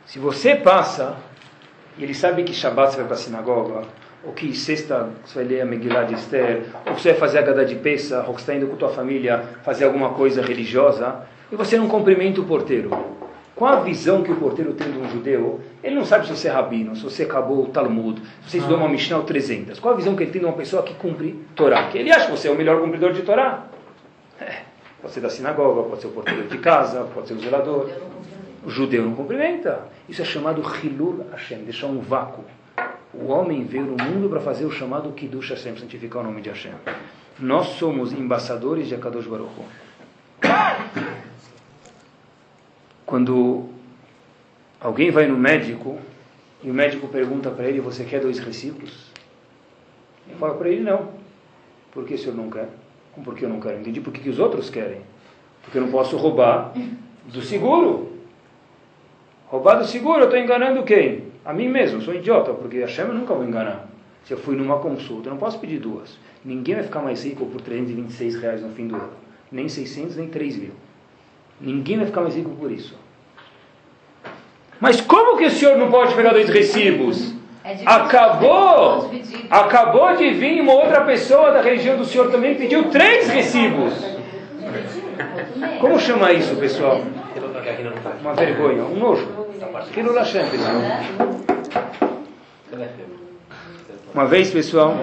Se você passa, e ele sabe que Shabbat você vai para a sinagoga, ou que sexta você vai ler a Megillah de Esther, ou você vai fazer a Gada de Pesa, ou que está indo com tua família fazer alguma coisa religiosa, e você não cumprimenta o porteiro. Qual a visão que o porteiro tem de um judeu? Ele não sabe se você é rabino, se você acabou o Talmud, se você estudou uma Mishnah ou 300. Qual a visão que ele tem de uma pessoa que cumpre Torá? Que ele acha que você é o melhor cumpridor de Torá. É, pode ser da sinagoga, pode ser o porteiro de casa, pode ser o zelador. O judeu não cumprimenta. Isso é chamado Hilul Hashem, deixar um vácuo. O homem veio no mundo para fazer o chamado Kiddush Hashem, santificar o nome de Hashem. Nós somos embaixadores de Akadosh Baruch Hu. Quando alguém vai no médico e o médico pergunta para ele: Você quer dois recibos? Ele fala para ele: Não. Por que o senhor não quer? Por que eu não quero? Entendi por que, que os outros querem. Porque eu não posso roubar do seguro. Roubar do seguro, eu estou enganando quem? A mim mesmo, sou idiota, porque a eu nunca vou enganar. Se eu fui numa consulta, eu não posso pedir duas. Ninguém vai ficar mais rico por 326 reais no fim do ano. Nem 600, nem 3 mil. Ninguém vai ficar mais rico por isso. Mas como que o senhor não pode pegar dois recibos? É acabou, acabou de vir uma outra pessoa da região do senhor também pediu três recibos. Como chama isso, pessoal? Uma vergonha, um nojo. Que no Lashem, pessoal. Uma vez, pessoal,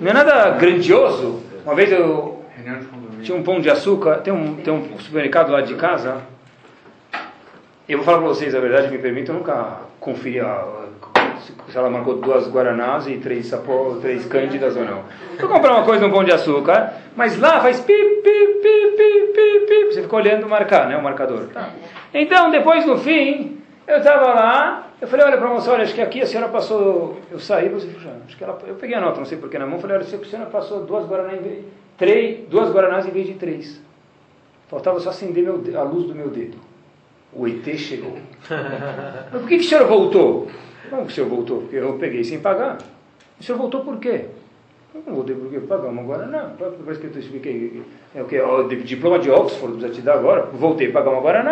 não é nada grandioso. Uma vez eu tinha um pão de açúcar, tem um, tem um supermercado lá de casa eu vou falar para vocês a verdade, me permitam, eu nunca conferi a, se ela marcou duas Guaranás e três, sapó, três Cândidas ou não. Vou comprar uma coisa no Pão de Açúcar, mas lá faz pi, pi, pi, pi, pi, pi. Você fica olhando marcar, né, o marcador. Tá. Então, depois no fim, eu estava lá, eu falei, olha para a moça, olha, acho que aqui a senhora passou, eu saí, você acho que ela, eu peguei a nota, não sei porquê na mão, falei, olha, a senhora passou duas Guaranás em vez, três, duas Guaranás em vez de três. Faltava só acender meu, a luz do meu dedo o ET chegou. Mas por que, que o senhor voltou? Que o senhor voltou? Porque eu peguei sem pagar. O senhor voltou por quê? Eu não voltei porque pagamos agora, não. Parece que eu expliquei. É o que? O diploma de Oxford precisa te dar agora. Voltei, pagamos agora,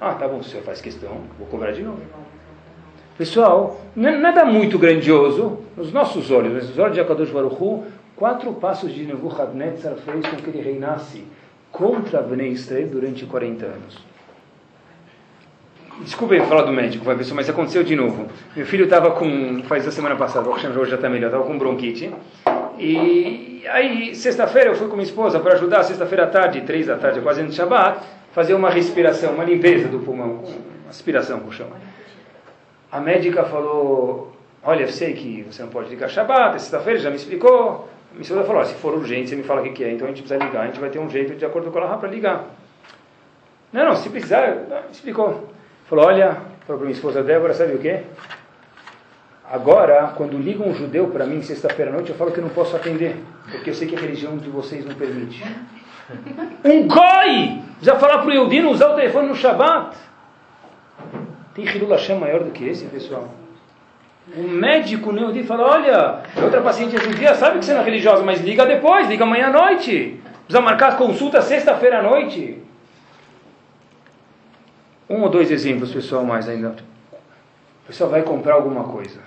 Ah, tá bom, o senhor faz questão, vou cobrar de novo. Pessoal, nada muito grandioso, nos nossos olhos, nos olhos de Akadosh Baruch Hu, quatro passos de Nebuchadnezzar fez com que ele reinasse contra Bnei Israel durante 40 anos. Desculpem falar do médico, vai mas aconteceu de novo. Meu filho estava com, faz a semana passada, o hoje já está melhor, estava com bronquite. E aí, sexta-feira, eu fui com minha esposa para ajudar, sexta-feira à tarde, três da tarde, quase no Shabbat, fazer uma respiração, uma limpeza do pulmão, aspiração com o chão. A médica falou: Olha, eu sei que você não pode ligar Shabbat, é sexta-feira, já me explicou, a esposa falou, se for urgente, você me fala o que, é, então a gente precisa ligar, a gente vai ter um jeito de acordo com ela para ligar. Não, não, se precisar, explicou. Falou, olha, falou para minha esposa Débora, sabe o que? Agora, quando liga um judeu para mim sexta-feira à noite, eu falo que eu não posso atender, porque eu sei que a religião de vocês não permite. Um goi! Já falar para o Eudino usar o telefone no Shabat. Tem Hilul Hashem maior do que esse, pessoal? O médico Neudi fala, olha, outra paciente é judia, sabe que você não é religiosa, mas liga depois, liga amanhã à noite. Precisa marcar consulta sexta-feira à noite. Um ou dois exemplos, pessoal, mais ainda. O pessoal vai comprar alguma coisa.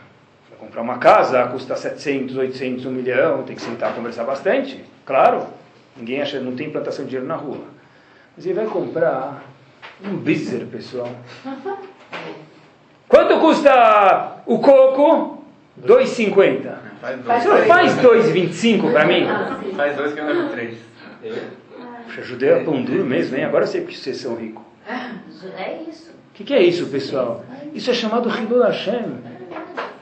Vai comprar uma casa, custa 700, 800, 1 milhão, tem que sentar e conversar bastante. Claro, ninguém acha, não tem plantação de dinheiro na rua. Mas ele vai comprar um bizer, pessoal. Quanto custa o coco? 2,50. Faz 2. Faz 2,25 para mim? Faz 2 que eu levo 3. Puxa, judeu é pão duro mesmo, hein? Agora eu sei porque vocês são ricos. É isso. O que, que, é isso, pessoal? Isso é chamado Hashem.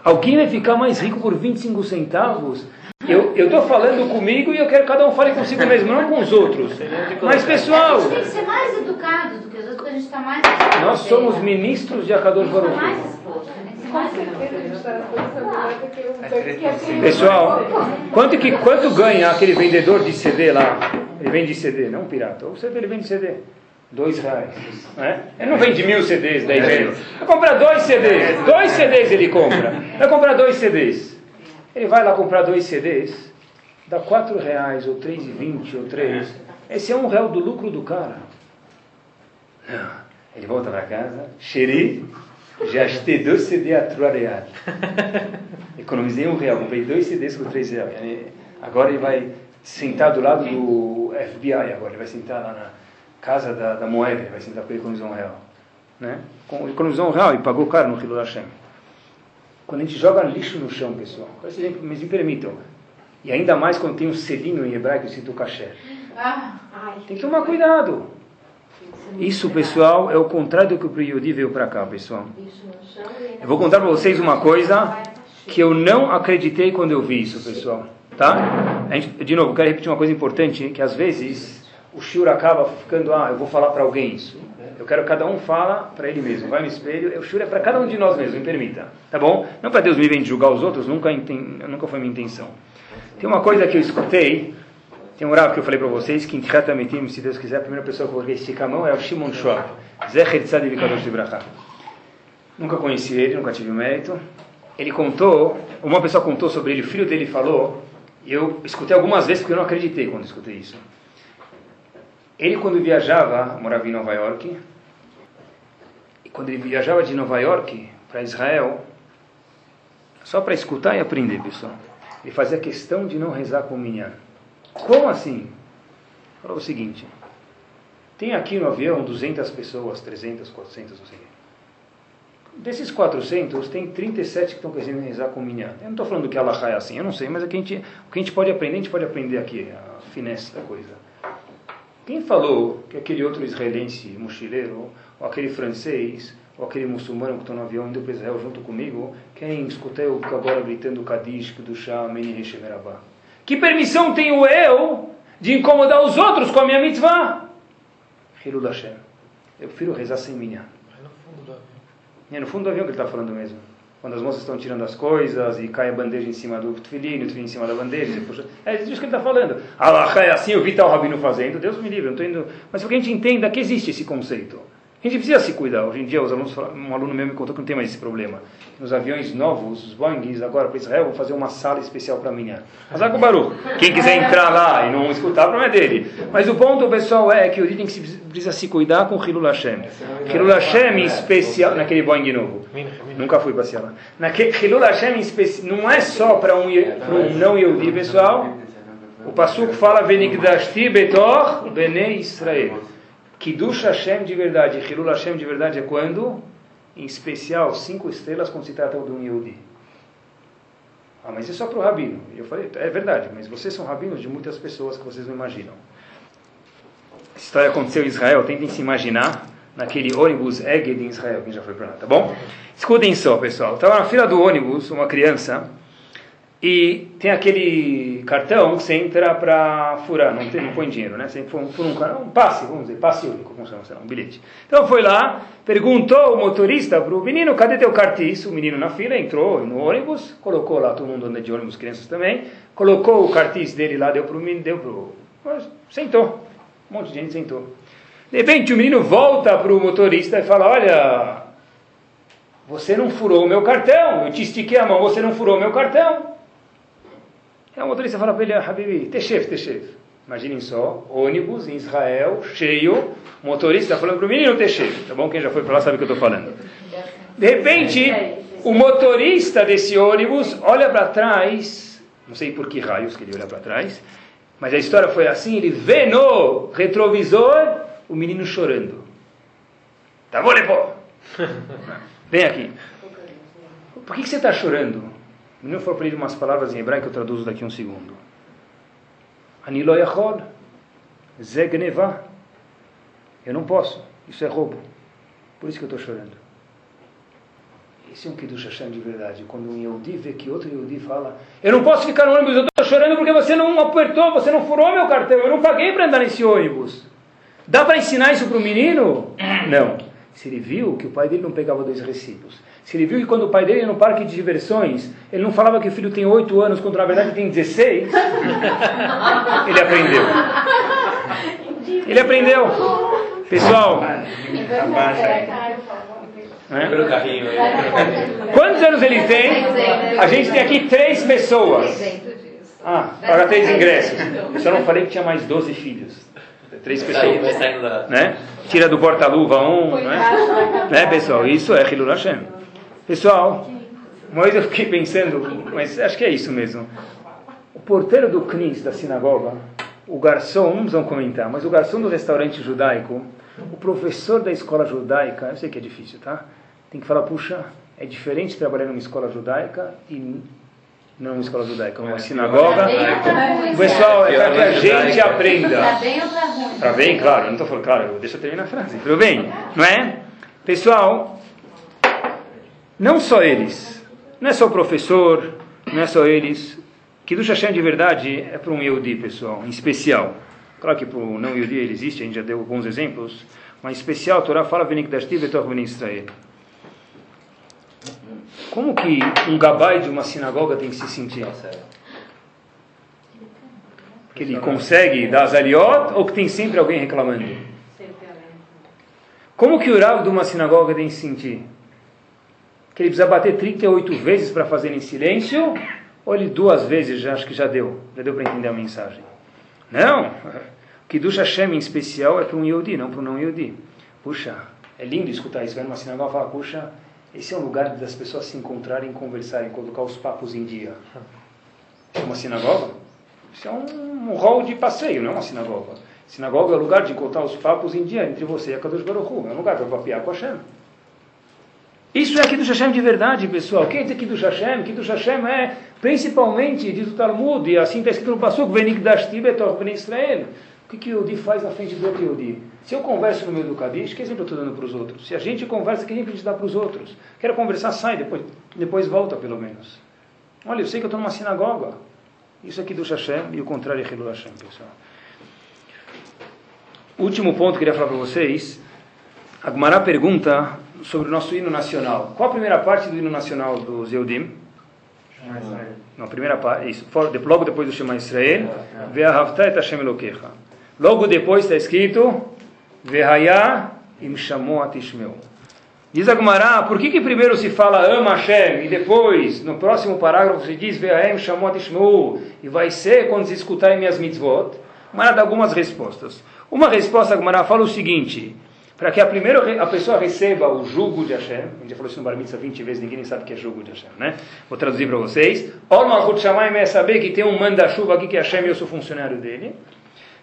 Alguém vai ficar mais rico por 25 centavos? Eu estou falando comigo e eu quero que cada um fale consigo mesmo, não com os outros. Mas, pessoal. A gente tem que ser mais educado do que os outros, porque a gente está mais. Nós somos ministros de Akadosh Baruch. mais exposto. Pessoal, quanto, que, quanto ganha aquele vendedor de CD lá? Ele vende CD, não pirata. Ou CD, ele vende CD. Dois reais. Né? Ele não vende mil CDs, dez vezes. Vai comprar dois CDs. Dois CDs ele compra. Vai comprar dois CDs. Ele vai lá comprar dois CDs, dá quatro reais, ou três e vinte, ou três. Esse é um real do lucro do cara. Ele volta para casa, xeri, já achei dois CDs a truarear. Economizei um real, comprei dois CDs por três reais. Agora ele vai sentar do lado do FBI, agora ele vai sentar lá na casa da, da moeda, ele vai sentar para economizar um real. Né? Economizou um real e pagou caro no Hilo da Hashem. Quando a gente joga lixo no chão, pessoal, mas me permitam, e ainda mais quando tem um selinho em hebraico escrito kasher. Tem que tomar cuidado. Isso, pessoal, é o contrário do que o Yodi veio para cá, pessoal. Eu vou contar para vocês uma coisa que eu não acreditei quando eu vi isso, pessoal. Tá? Gente, de novo, quero repetir uma coisa importante, que às vezes o shiur acaba ficando, ah, eu vou falar para alguém isso. Eu quero que cada um fala para ele mesmo. Vai no espelho. O shur é para cada um de nós mesmos, me permita. Tá bom? Não para Deus me vir julgar os outros, nunca, nunca foi minha intenção. Tem uma coisa que eu escutei, tem um rabo que eu falei para vocês, que em se Deus quiser, a primeira pessoa que eu vou esticar a mão é o Shimon Schwab. Zecher Tzadiv Kadosh de Bracha. Nunca conheci ele, nunca tive o mérito. Ele contou, uma pessoa contou sobre ele, o filho dele falou, e eu escutei algumas vezes porque eu não acreditei quando escutei isso. Ele, quando viajava, morava em Nova York, quando ele viajava de Nova York para Israel, só para escutar e aprender, pessoal, ele fazia questão de não rezar com o minyan. Como assim? Falou o seguinte: tem aqui no avião 200 pessoas, 300, 400, não sei. Desses 400, tem 37 que estão querendo rezar com minyan. Eu não estou falando que Allah é assim, eu não sei, mas é que a gente, o que a gente pode aprender, a gente pode aprender aqui, a finesse da coisa. Quem falou que aquele outro israelense mochileiro ou aquele francês, ou aquele muçulmano que está no avião indo para Israel junto comigo, quem escutei agora gritando Kadish, do Shah, Meni Reshemerabá? Que permissão tenho eu de incomodar os outros com a minha mitzvah? Hilul Hashem. Eu prefiro rezar sem minha. É no fundo do avião. É no fundo do avião que ele está falando mesmo. Quando as moças estão tirando as coisas e cai a bandeja em cima do tefilin, o tefilin em cima da bandeja, puxa... é isso que ele está falando. Allah é assim, eu vi tal rabino fazendo, Deus me livre, eu não estou indo... Mas para que a gente entenda que existe esse conceito. A gente precisa se cuidar. Hoje em dia, os alunos, um aluno meu me contou que não tem mais esse problema. Nos aviões novos, os Boeings, agora para Israel, vão fazer uma sala especial para amanhã. Mas com Baru. Quem quiser entrar lá e não escutar, o problema é dele. Mas o ponto, pessoal, é que o tem que se, precisa se cuidar com o Hilul Hashem. Hilul Hashem em especial, naquele Boeing novo. Nunca fui passear lá. Naquele Hilul Hashem em especial, não é só para um, um não Yehudi, pessoal. O Pasuk fala, Venigdashti betor bene Israel. Kiddush Hashem de verdade, Hilul Hashem de verdade é quando, em especial, cinco estrelas quando se trata um Yehudi. Ah, mas isso é só para o rabino. Eu falei, é verdade, mas vocês são rabinos de muitas pessoas que vocês não imaginam. Essa história aconteceu em Israel, tentem se imaginar naquele ônibus Eged em Israel, quem já foi para lá, tá bom? Escutem só, pessoal. Estava na fila do ônibus uma criança e tem aquele cartão que você entra para furar, não, tem, não põe dinheiro, né? Você põe um, um, passe, vamos dizer, passe único, como chama, um bilhete. Então foi lá, perguntou o motorista para o menino, cadê teu cartis? O menino na fila entrou no ônibus, colocou lá, todo mundo anda de ônibus, crianças também, colocou o cartis dele lá, deu para o menino, deu para o... Sentou, um monte de gente sentou. De repente o menino volta para o motorista e fala, olha, você não furou o meu cartão, eu te estiquei a mão, você não furou o meu cartão. É o motorista fala para ele, Habibi, Teshev, Teshev. Imaginem só, ônibus em Israel, cheio, motorista falando para o menino Teshev. Tá bom? Quem já foi para lá sabe o que eu estou falando. De repente, o motorista desse ônibus olha para trás, não sei por que raios que ele olha para trás, mas a história foi assim, ele vê no retrovisor o menino chorando. Tá bom, Lepo? Vem aqui. Por que, que você está chorando? O menino para ele umas palavras em hebraico eu traduzo daqui um segundo. Anilo Eu não posso. Isso é roubo. Por isso que eu estou chorando. Esse é um Kiddush Hashem de verdade. Quando um Yehudi vê que outro Yehudi fala Eu não posso ficar no ônibus, eu estou chorando porque você não apertou, você não furou meu cartão, eu não paguei para andar nesse ônibus. Dá para ensinar isso para o menino? Não. Se ele viu que o pai dele não pegava dois recibos, se ele viu que quando o pai dele ia no parque de diversões, ele não falava que o filho tem 8 anos, quando na verdade tem 16, ele aprendeu. Ele aprendeu. Pessoal, é? quantos anos ele tem? A gente tem aqui três pessoas. Ah, paga três ingressos. Eu só não falei que tinha mais 12 filhos. Três pessoas. Né? Tira do porta-luva um, né? né, pessoal? Isso é Hilul Hashem. Pessoal, mas eu fiquei pensando, mas acho que é isso mesmo. O porteiro do Knis, da sinagoga, o garçom, vamos comentar, mas o garçom do restaurante judaico, o professor da escola judaica, eu sei que é difícil, tá? Tem que falar, puxa, é diferente trabalhar numa escola judaica e não numa escola judaica, numa sinagoga. Pessoal, é para que a gente aprenda. Para bem ou para ruim? Para bem, claro, não estou falando, claro, deixa eu terminar a frase. Para bem, não é? Pessoal, não só eles, não é só o professor, não é só eles. Que do Hashem de verdade é para um Yehudi, pessoal, em especial. Claro que para o não Yehudi ele existe, a gente já deu alguns exemplos, mas em especial a Torá fala Israel. Como que um gabai de uma sinagoga tem que se sentir? Que ele consegue dar zaliot ou que tem sempre alguém reclamando? Como que o Rav de uma sinagoga tem que se sentir? Que ele precisa bater 38 vezes para fazer em silêncio, ou ele duas vezes já acho que já deu, já deu para entender a mensagem. Não, que do Hashem em especial é para um Yodi, não para um não Yodi. Puxa, é lindo escutar isso, vai numa sinagoga e falar, puxa, esse é um lugar das pessoas se encontrarem, conversarem, colocar os papos em dia. É uma sinagoga? Isso é um, um de passeio, não é uma sinagoga. Sinagoga é o lugar de encontrar os papos em dia entre você e a Kadosh Baruch Hu. É um lugar para papiar com Hashem. Isso é do Hashem de verdade, pessoal. Quem é aqui do Hashem? Do Hashem é principalmente, diz o Talmud, e assim está escrito no Passuk, Venik Dashti Betov Ben Israel. O que, que o Yodi faz na frente do outro Yodi? Se eu converso no meio do Kadish, que exemplo eu estou dando para os outros? Se a gente conversa, que exemplo a gente dá para os outros? Quero conversar, sai, depois, depois volta pelo menos. Olha, eu sei que eu estou numa sinagoga. Isso aqui do Hashem e o contrário é Hilul Hashem, pessoal. Último ponto que eu queria falar para vocês. A Gumara pergunta sobre o nosso hino nacional. Qual a primeira parte do hino nacional do Zeudim? Não, a primeira parte, isso. Logo depois do Shema Israel, Ve'ahavta et Hashem Elokecha. Logo depois está escrito, Ve'haya im shamu atishmeu. Diz a Gemara, por que, que primeiro se fala ama Hashem e depois, no próximo parágrafo, se diz Ve'haya im shamu atishmeu e vai ser quando se escutarem minhas mitzvot? Gemara dá algumas respostas. Uma resposta, a Gemara fala o seguinte, para que a primeira a pessoa receba o jugo de Hashem, a gente já falou isso no Bar Mitzvah 20 vezes, ninguém nem sabe o que é jugo de Hashem, né? Vou traduzir para vocês. Ol Malchut Shamayim é saber que tem um manda-chuva aqui que é Hashem e eu sou funcionário dele.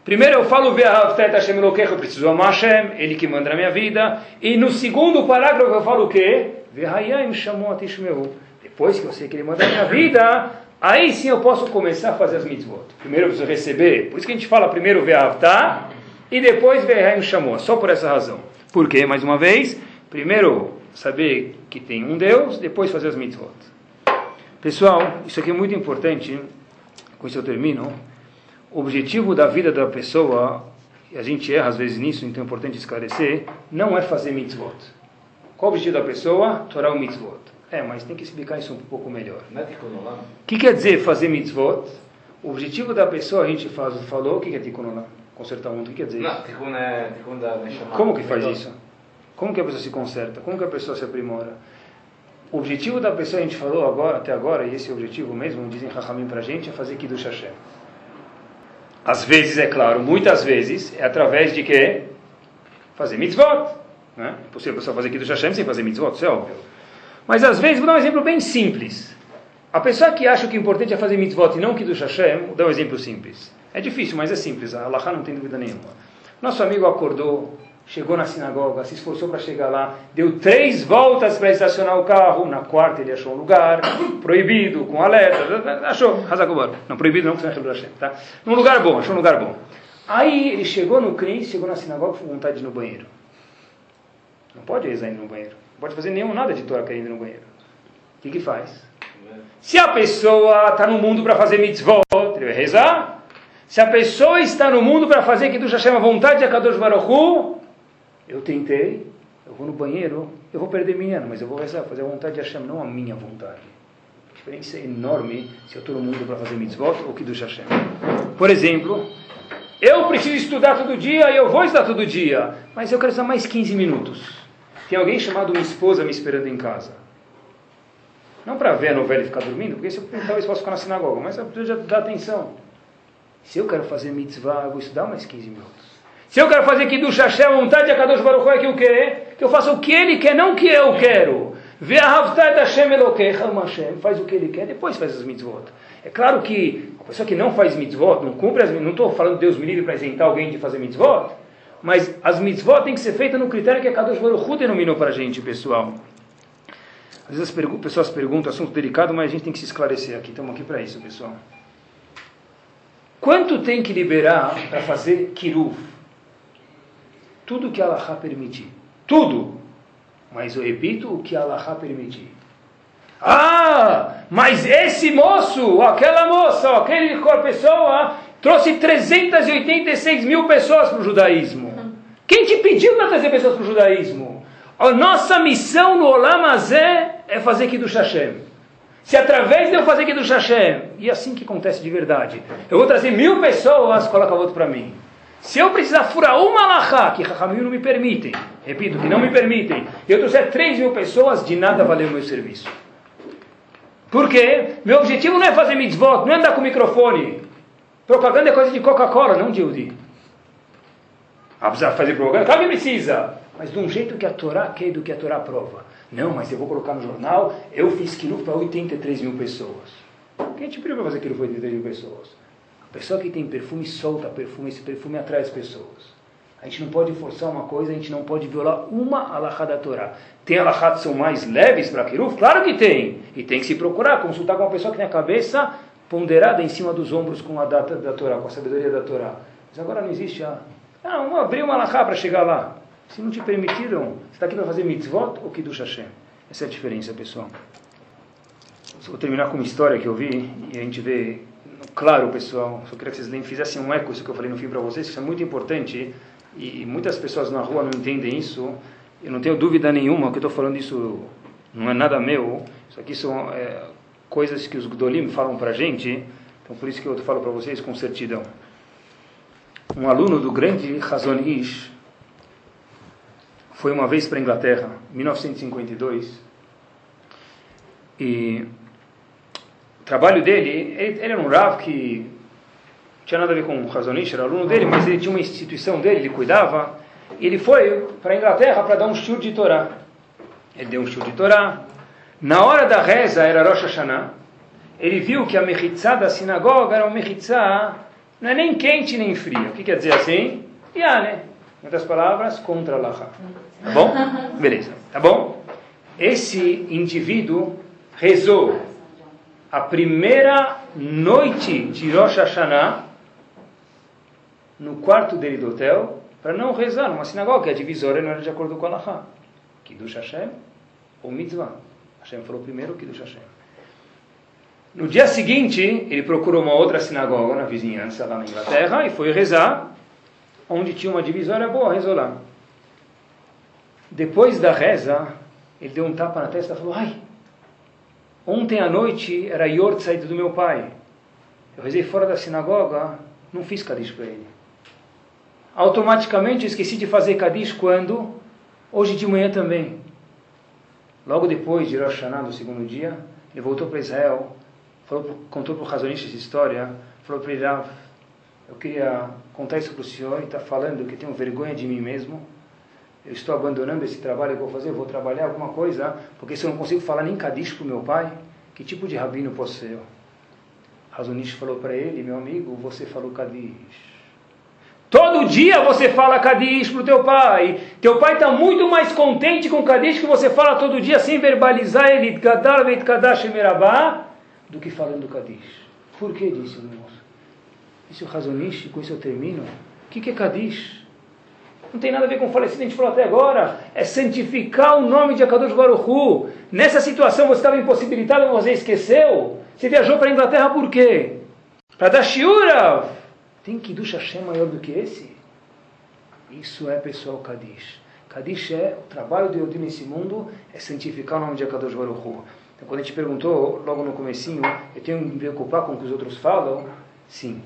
Primeiro eu falo Hashem eu preciso amar Hashem, ele que manda na minha vida. E no segundo parágrafo eu falo o quê? Ve'hayim Shamot Ishmeu. Depois que eu sei que ele manda na minha vida, aí sim eu posso começar a fazer as mitzvot. Primeiro eu preciso receber, por isso que a gente fala primeiro Ve'ahavtah, e depois Ve'hayim Shamot, só por essa razão. Por quê? Mais uma vez, primeiro saber que tem um Deus, depois fazer as mitzvot. Pessoal, isso aqui é muito importante, com isso eu termino. O objetivo da vida da pessoa, e a gente erra às vezes nisso, então é importante esclarecer, não é fazer mitzvot. Qual o objetivo da pessoa? Torah o mitzvot. É, mas tem que explicar isso um pouco melhor. O que quer dizer fazer mitzvot? O objetivo da pessoa, a gente faz, falou, o que é tikkun olam? Consertar o mundo, o que quer dizer é da Neshama. Como que faz isso? Como que a pessoa se conserta? Como que a pessoa se aprimora? O objetivo da pessoa, a gente falou agora, até agora, e esse é o objetivo mesmo, dizem Rahamim pra gente, é fazer Kiddush Hashem. Às vezes, é claro, muitas vezes, é através de quê? Fazer mitzvot. Né? É possível a pessoa fazer Kiddush Hashem sem fazer mitzvot, isso é óbvio. Mas às vezes, vou dar um exemplo bem simples. A pessoa que acha que o importante é fazer mitzvot e não Kiddush Hashem, vou dar um exemplo simples. É difícil, mas é simples, a Allah não tem dúvida nenhuma. Nosso amigo acordou, chegou na sinagoga, se esforçou para chegar lá, deu três voltas para estacionar o carro, na quarta ele achou um lugar proibido, com alerta, achou, Hazakobar. Não, proibido não, porque não é tá? Num lugar bom, achou um lugar bom. Aí ele chegou no CRIS, chegou na sinagoga, com vontade de ir no banheiro. Não pode rezar indo no banheiro. Não pode fazer nenhum nada de Torá querendo no banheiro. O que que faz? Se a pessoa está no mundo para fazer mitzvot, ele vai rezar. Se a pessoa está no mundo para fazer que do Hashem a vontade de Akadosh Baruch Hu, eu tentei, eu vou no banheiro, eu vou perder minha, mas eu vou rezar, fazer a vontade de Hashem, não a minha vontade. A diferença é enorme se eu estou no mundo para fazer mitzvot ou que do Hashem. Por exemplo, eu preciso estudar todo dia e eu vou estudar todo dia, mas eu quero estudar mais 15 minutos. Tem alguém chamado minha esposa me esperando em casa. Não para ver a novela e ficar dormindo, porque se eu talvez possa ficar na sinagoga, mas eu preciso dar atenção. Se eu quero fazer mitzvah, eu vou estudar mais 15 minutos. Se eu quero fazer do Hashem, a vontade de Akadosh Baruch é que eu quero, que eu faça o que ele quer, não o que eu quero. Vê a Havtat Hashem Elokecha, Hashem, faz o que ele quer, depois faz as mitzvot. É claro que a pessoa que não faz mitzvot, não cumpre as não estou falando Deus me livre para isentar alguém de fazer mitzvot, mas as mitzvot têm que ser feitas no critério que a Kadosh Baruch Hu denominou para a gente, pessoal. Às vezes as pessoas perguntam, assunto delicado, mas a gente tem que se esclarecer aqui. Estamos aqui para isso, pessoal. Quanto tem que liberar para fazer kiruv? Tudo que Allah permitir. Tudo. Mas eu repito o que Allah permitir. Ah, mas esse moço, aquela moça, aquele pessoa, trouxe 386 mil pessoas para o judaísmo. Quem te pediu para trazer pessoas para o judaísmo? A nossa missão no Olam Azé é fazer do Hashem. Se através de eu fazer aqui do Hashem, e é assim que acontece de verdade, eu vou trazer mil pessoas, coloca outro para mim. Se eu precisar furar uma alahá, que Rahamim não me permitem, repito, que não me permitem, e eu trouxer 3 mil pessoas, de nada valeu o meu serviço. Por quê? Meu objetivo não é fazer mitzvot, não é andar com microfone. Propaganda é coisa de Coca-Cola, não de Yudi. Ah, precisa fazer propaganda? Claro que precisa. Mas de um jeito que a Torá quer do que a Torá prova. Não, mas eu vou colocar no jornal, eu fiz quilo para 83 mil pessoas. Quem te pediu para fazer quilo para 83 mil pessoas? A pessoa que tem perfume solta perfume, esse perfume atrai as pessoas. A gente não pode forçar uma coisa, a gente não pode violar uma alahá da Torá. Tem alahá que são mais leves para Kiruf? Claro que tem. E tem que se procurar, consultar com uma pessoa que tem a cabeça ponderada em cima dos ombros com a data da Torá, com a sabedoria da Torá. Mas agora não existe a... Ah, vamos abrir uma alahá para chegar lá. Se não te permitiram, você está aqui para fazer mitzvot ou kiddush Hashem? Essa é a diferença, pessoal. Vou terminar com uma história que eu vi e a gente vê claro, pessoal. Só queria que vocês fizessem um eco isso que eu falei no fim para vocês, isso é muito importante e muitas pessoas na rua não entendem isso. Eu não tenho dúvida nenhuma que eu estou falando isso não é nada meu. Isso aqui são é, coisas que os Gdolim falam para a gente. Então por isso que eu falo para vocês com certidão. Um aluno do grande Hazon Ish foi uma vez para a Inglaterra, 1952, e o trabalho dele, ele, ele era um Rav que não tinha nada a ver com o Razonish, era aluno dele, mas ele tinha uma instituição dele, ele cuidava, e ele foi para a Inglaterra para dar um shur de Torá. Ele deu um shur de Torá. Na hora da reza, era Rosh Hashanah, ele viu que a mechitzá da sinagoga era uma mechitzá, não é nem quente nem fria. O que quer dizer assim? Yane. Em outras palavras, contra Allah. Tá bom? Beleza. Tá bom? Esse indivíduo rezou a primeira noite de Rosh Hashanah no quarto dele do hotel para não rezar numa sinagoga, que a divisória não era de acordo com Allah. Kiddush Hashem ou Mitzvah. Hashem falou primeiro Kiddush Hashem. No dia seguinte, ele procurou uma outra sinagoga na vizinhança lá na Inglaterra e foi rezar onde tinha uma divisória boa, rezou lá. Depois da reza, ele deu um tapa na testa e falou: Ai, ontem à noite era Yortzeit do meu pai. Eu rezei fora da sinagoga, não fiz Kadish para ele. Automaticamente eu esqueci de fazer Kadish quando? Hoje de manhã também. Logo depois de Rosh Hashanah, do segundo dia, ele voltou para Israel, falou, contou para o razonista essa história, falou para ele, eu queria contar isso para o senhor e está falando que tenho vergonha de mim mesmo. Eu estou abandonando esse trabalho que eu vou fazer, eu vou trabalhar alguma coisa, porque se eu não consigo falar nem Kadish para o meu pai, que tipo de rabino posso ser eu? Razonish falou para ele, meu amigo, você falou Kadish. Todo dia você fala Kadish para o teu pai. Teu pai está muito mais contente com Kadish que você fala todo dia sem verbalizar ele, do que falando Kadish. Por que disse o moço? Disse o Razonish, com isso eu termino. O que, que é Kadish? Não tem nada a ver com o falecido, a gente falou até agora. É santificar o nome de Akadosh Baruch Hu. Nessa situação você estava impossibilitado, você esqueceu. Você viajou para a Inglaterra por quê? Para dar shiura. Tem que Kiddush Hashem maior do que esse? Isso é, pessoal, Kadish. Kadish é o trabalho de Odin nesse mundo, é santificar o nome de Akadosh Baruch Hu. Então, quando a gente perguntou, logo no comecinho, eu tenho que me preocupar com o que os outros falam? Sim.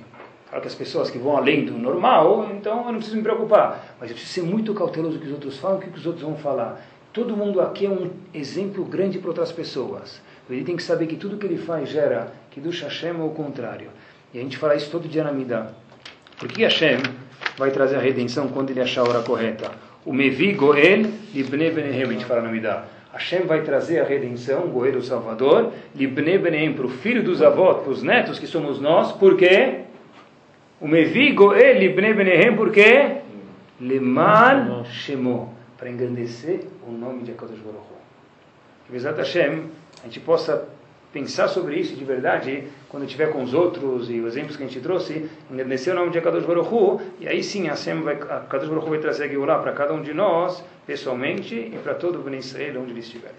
Claro que as pessoas que vão além do normal, então eu não preciso me preocupar. Mas eu preciso ser muito cauteloso com o que os outros falam, o que os outros vão falar. Todo mundo aqui é um exemplo grande para outras pessoas. Ele tem que saber que tudo que ele faz gera que do Hashem é o contrário. E a gente fala isso todo dia na Midah. Por que Hashem vai trazer a redenção quando ele achar a hora correta? O Mevi Goel Libne Benehem, a gente fala na Midah. Hashem vai trazer a redenção, Goel o Salvador, Libne Benehem, para o filho dos avós, para os netos que somos nós, por quê? O Mevi Goel Libne Benehem, por quê? Lemal Shemo, para engrandecer o nome de Akadosh Baruch Hu. Que Bezat Hashem, a gente possa pensar sobre isso de verdade, quando estiver com os outros e os exemplos que a gente trouxe, engrandecer o nome de Akadosh Baruch Hu, e aí sim a vai, a Kadosh Baruch Hu vai trazer a Geulah para cada um de nós, pessoalmente, e para todo o Bnei Israel, onde ele estiver.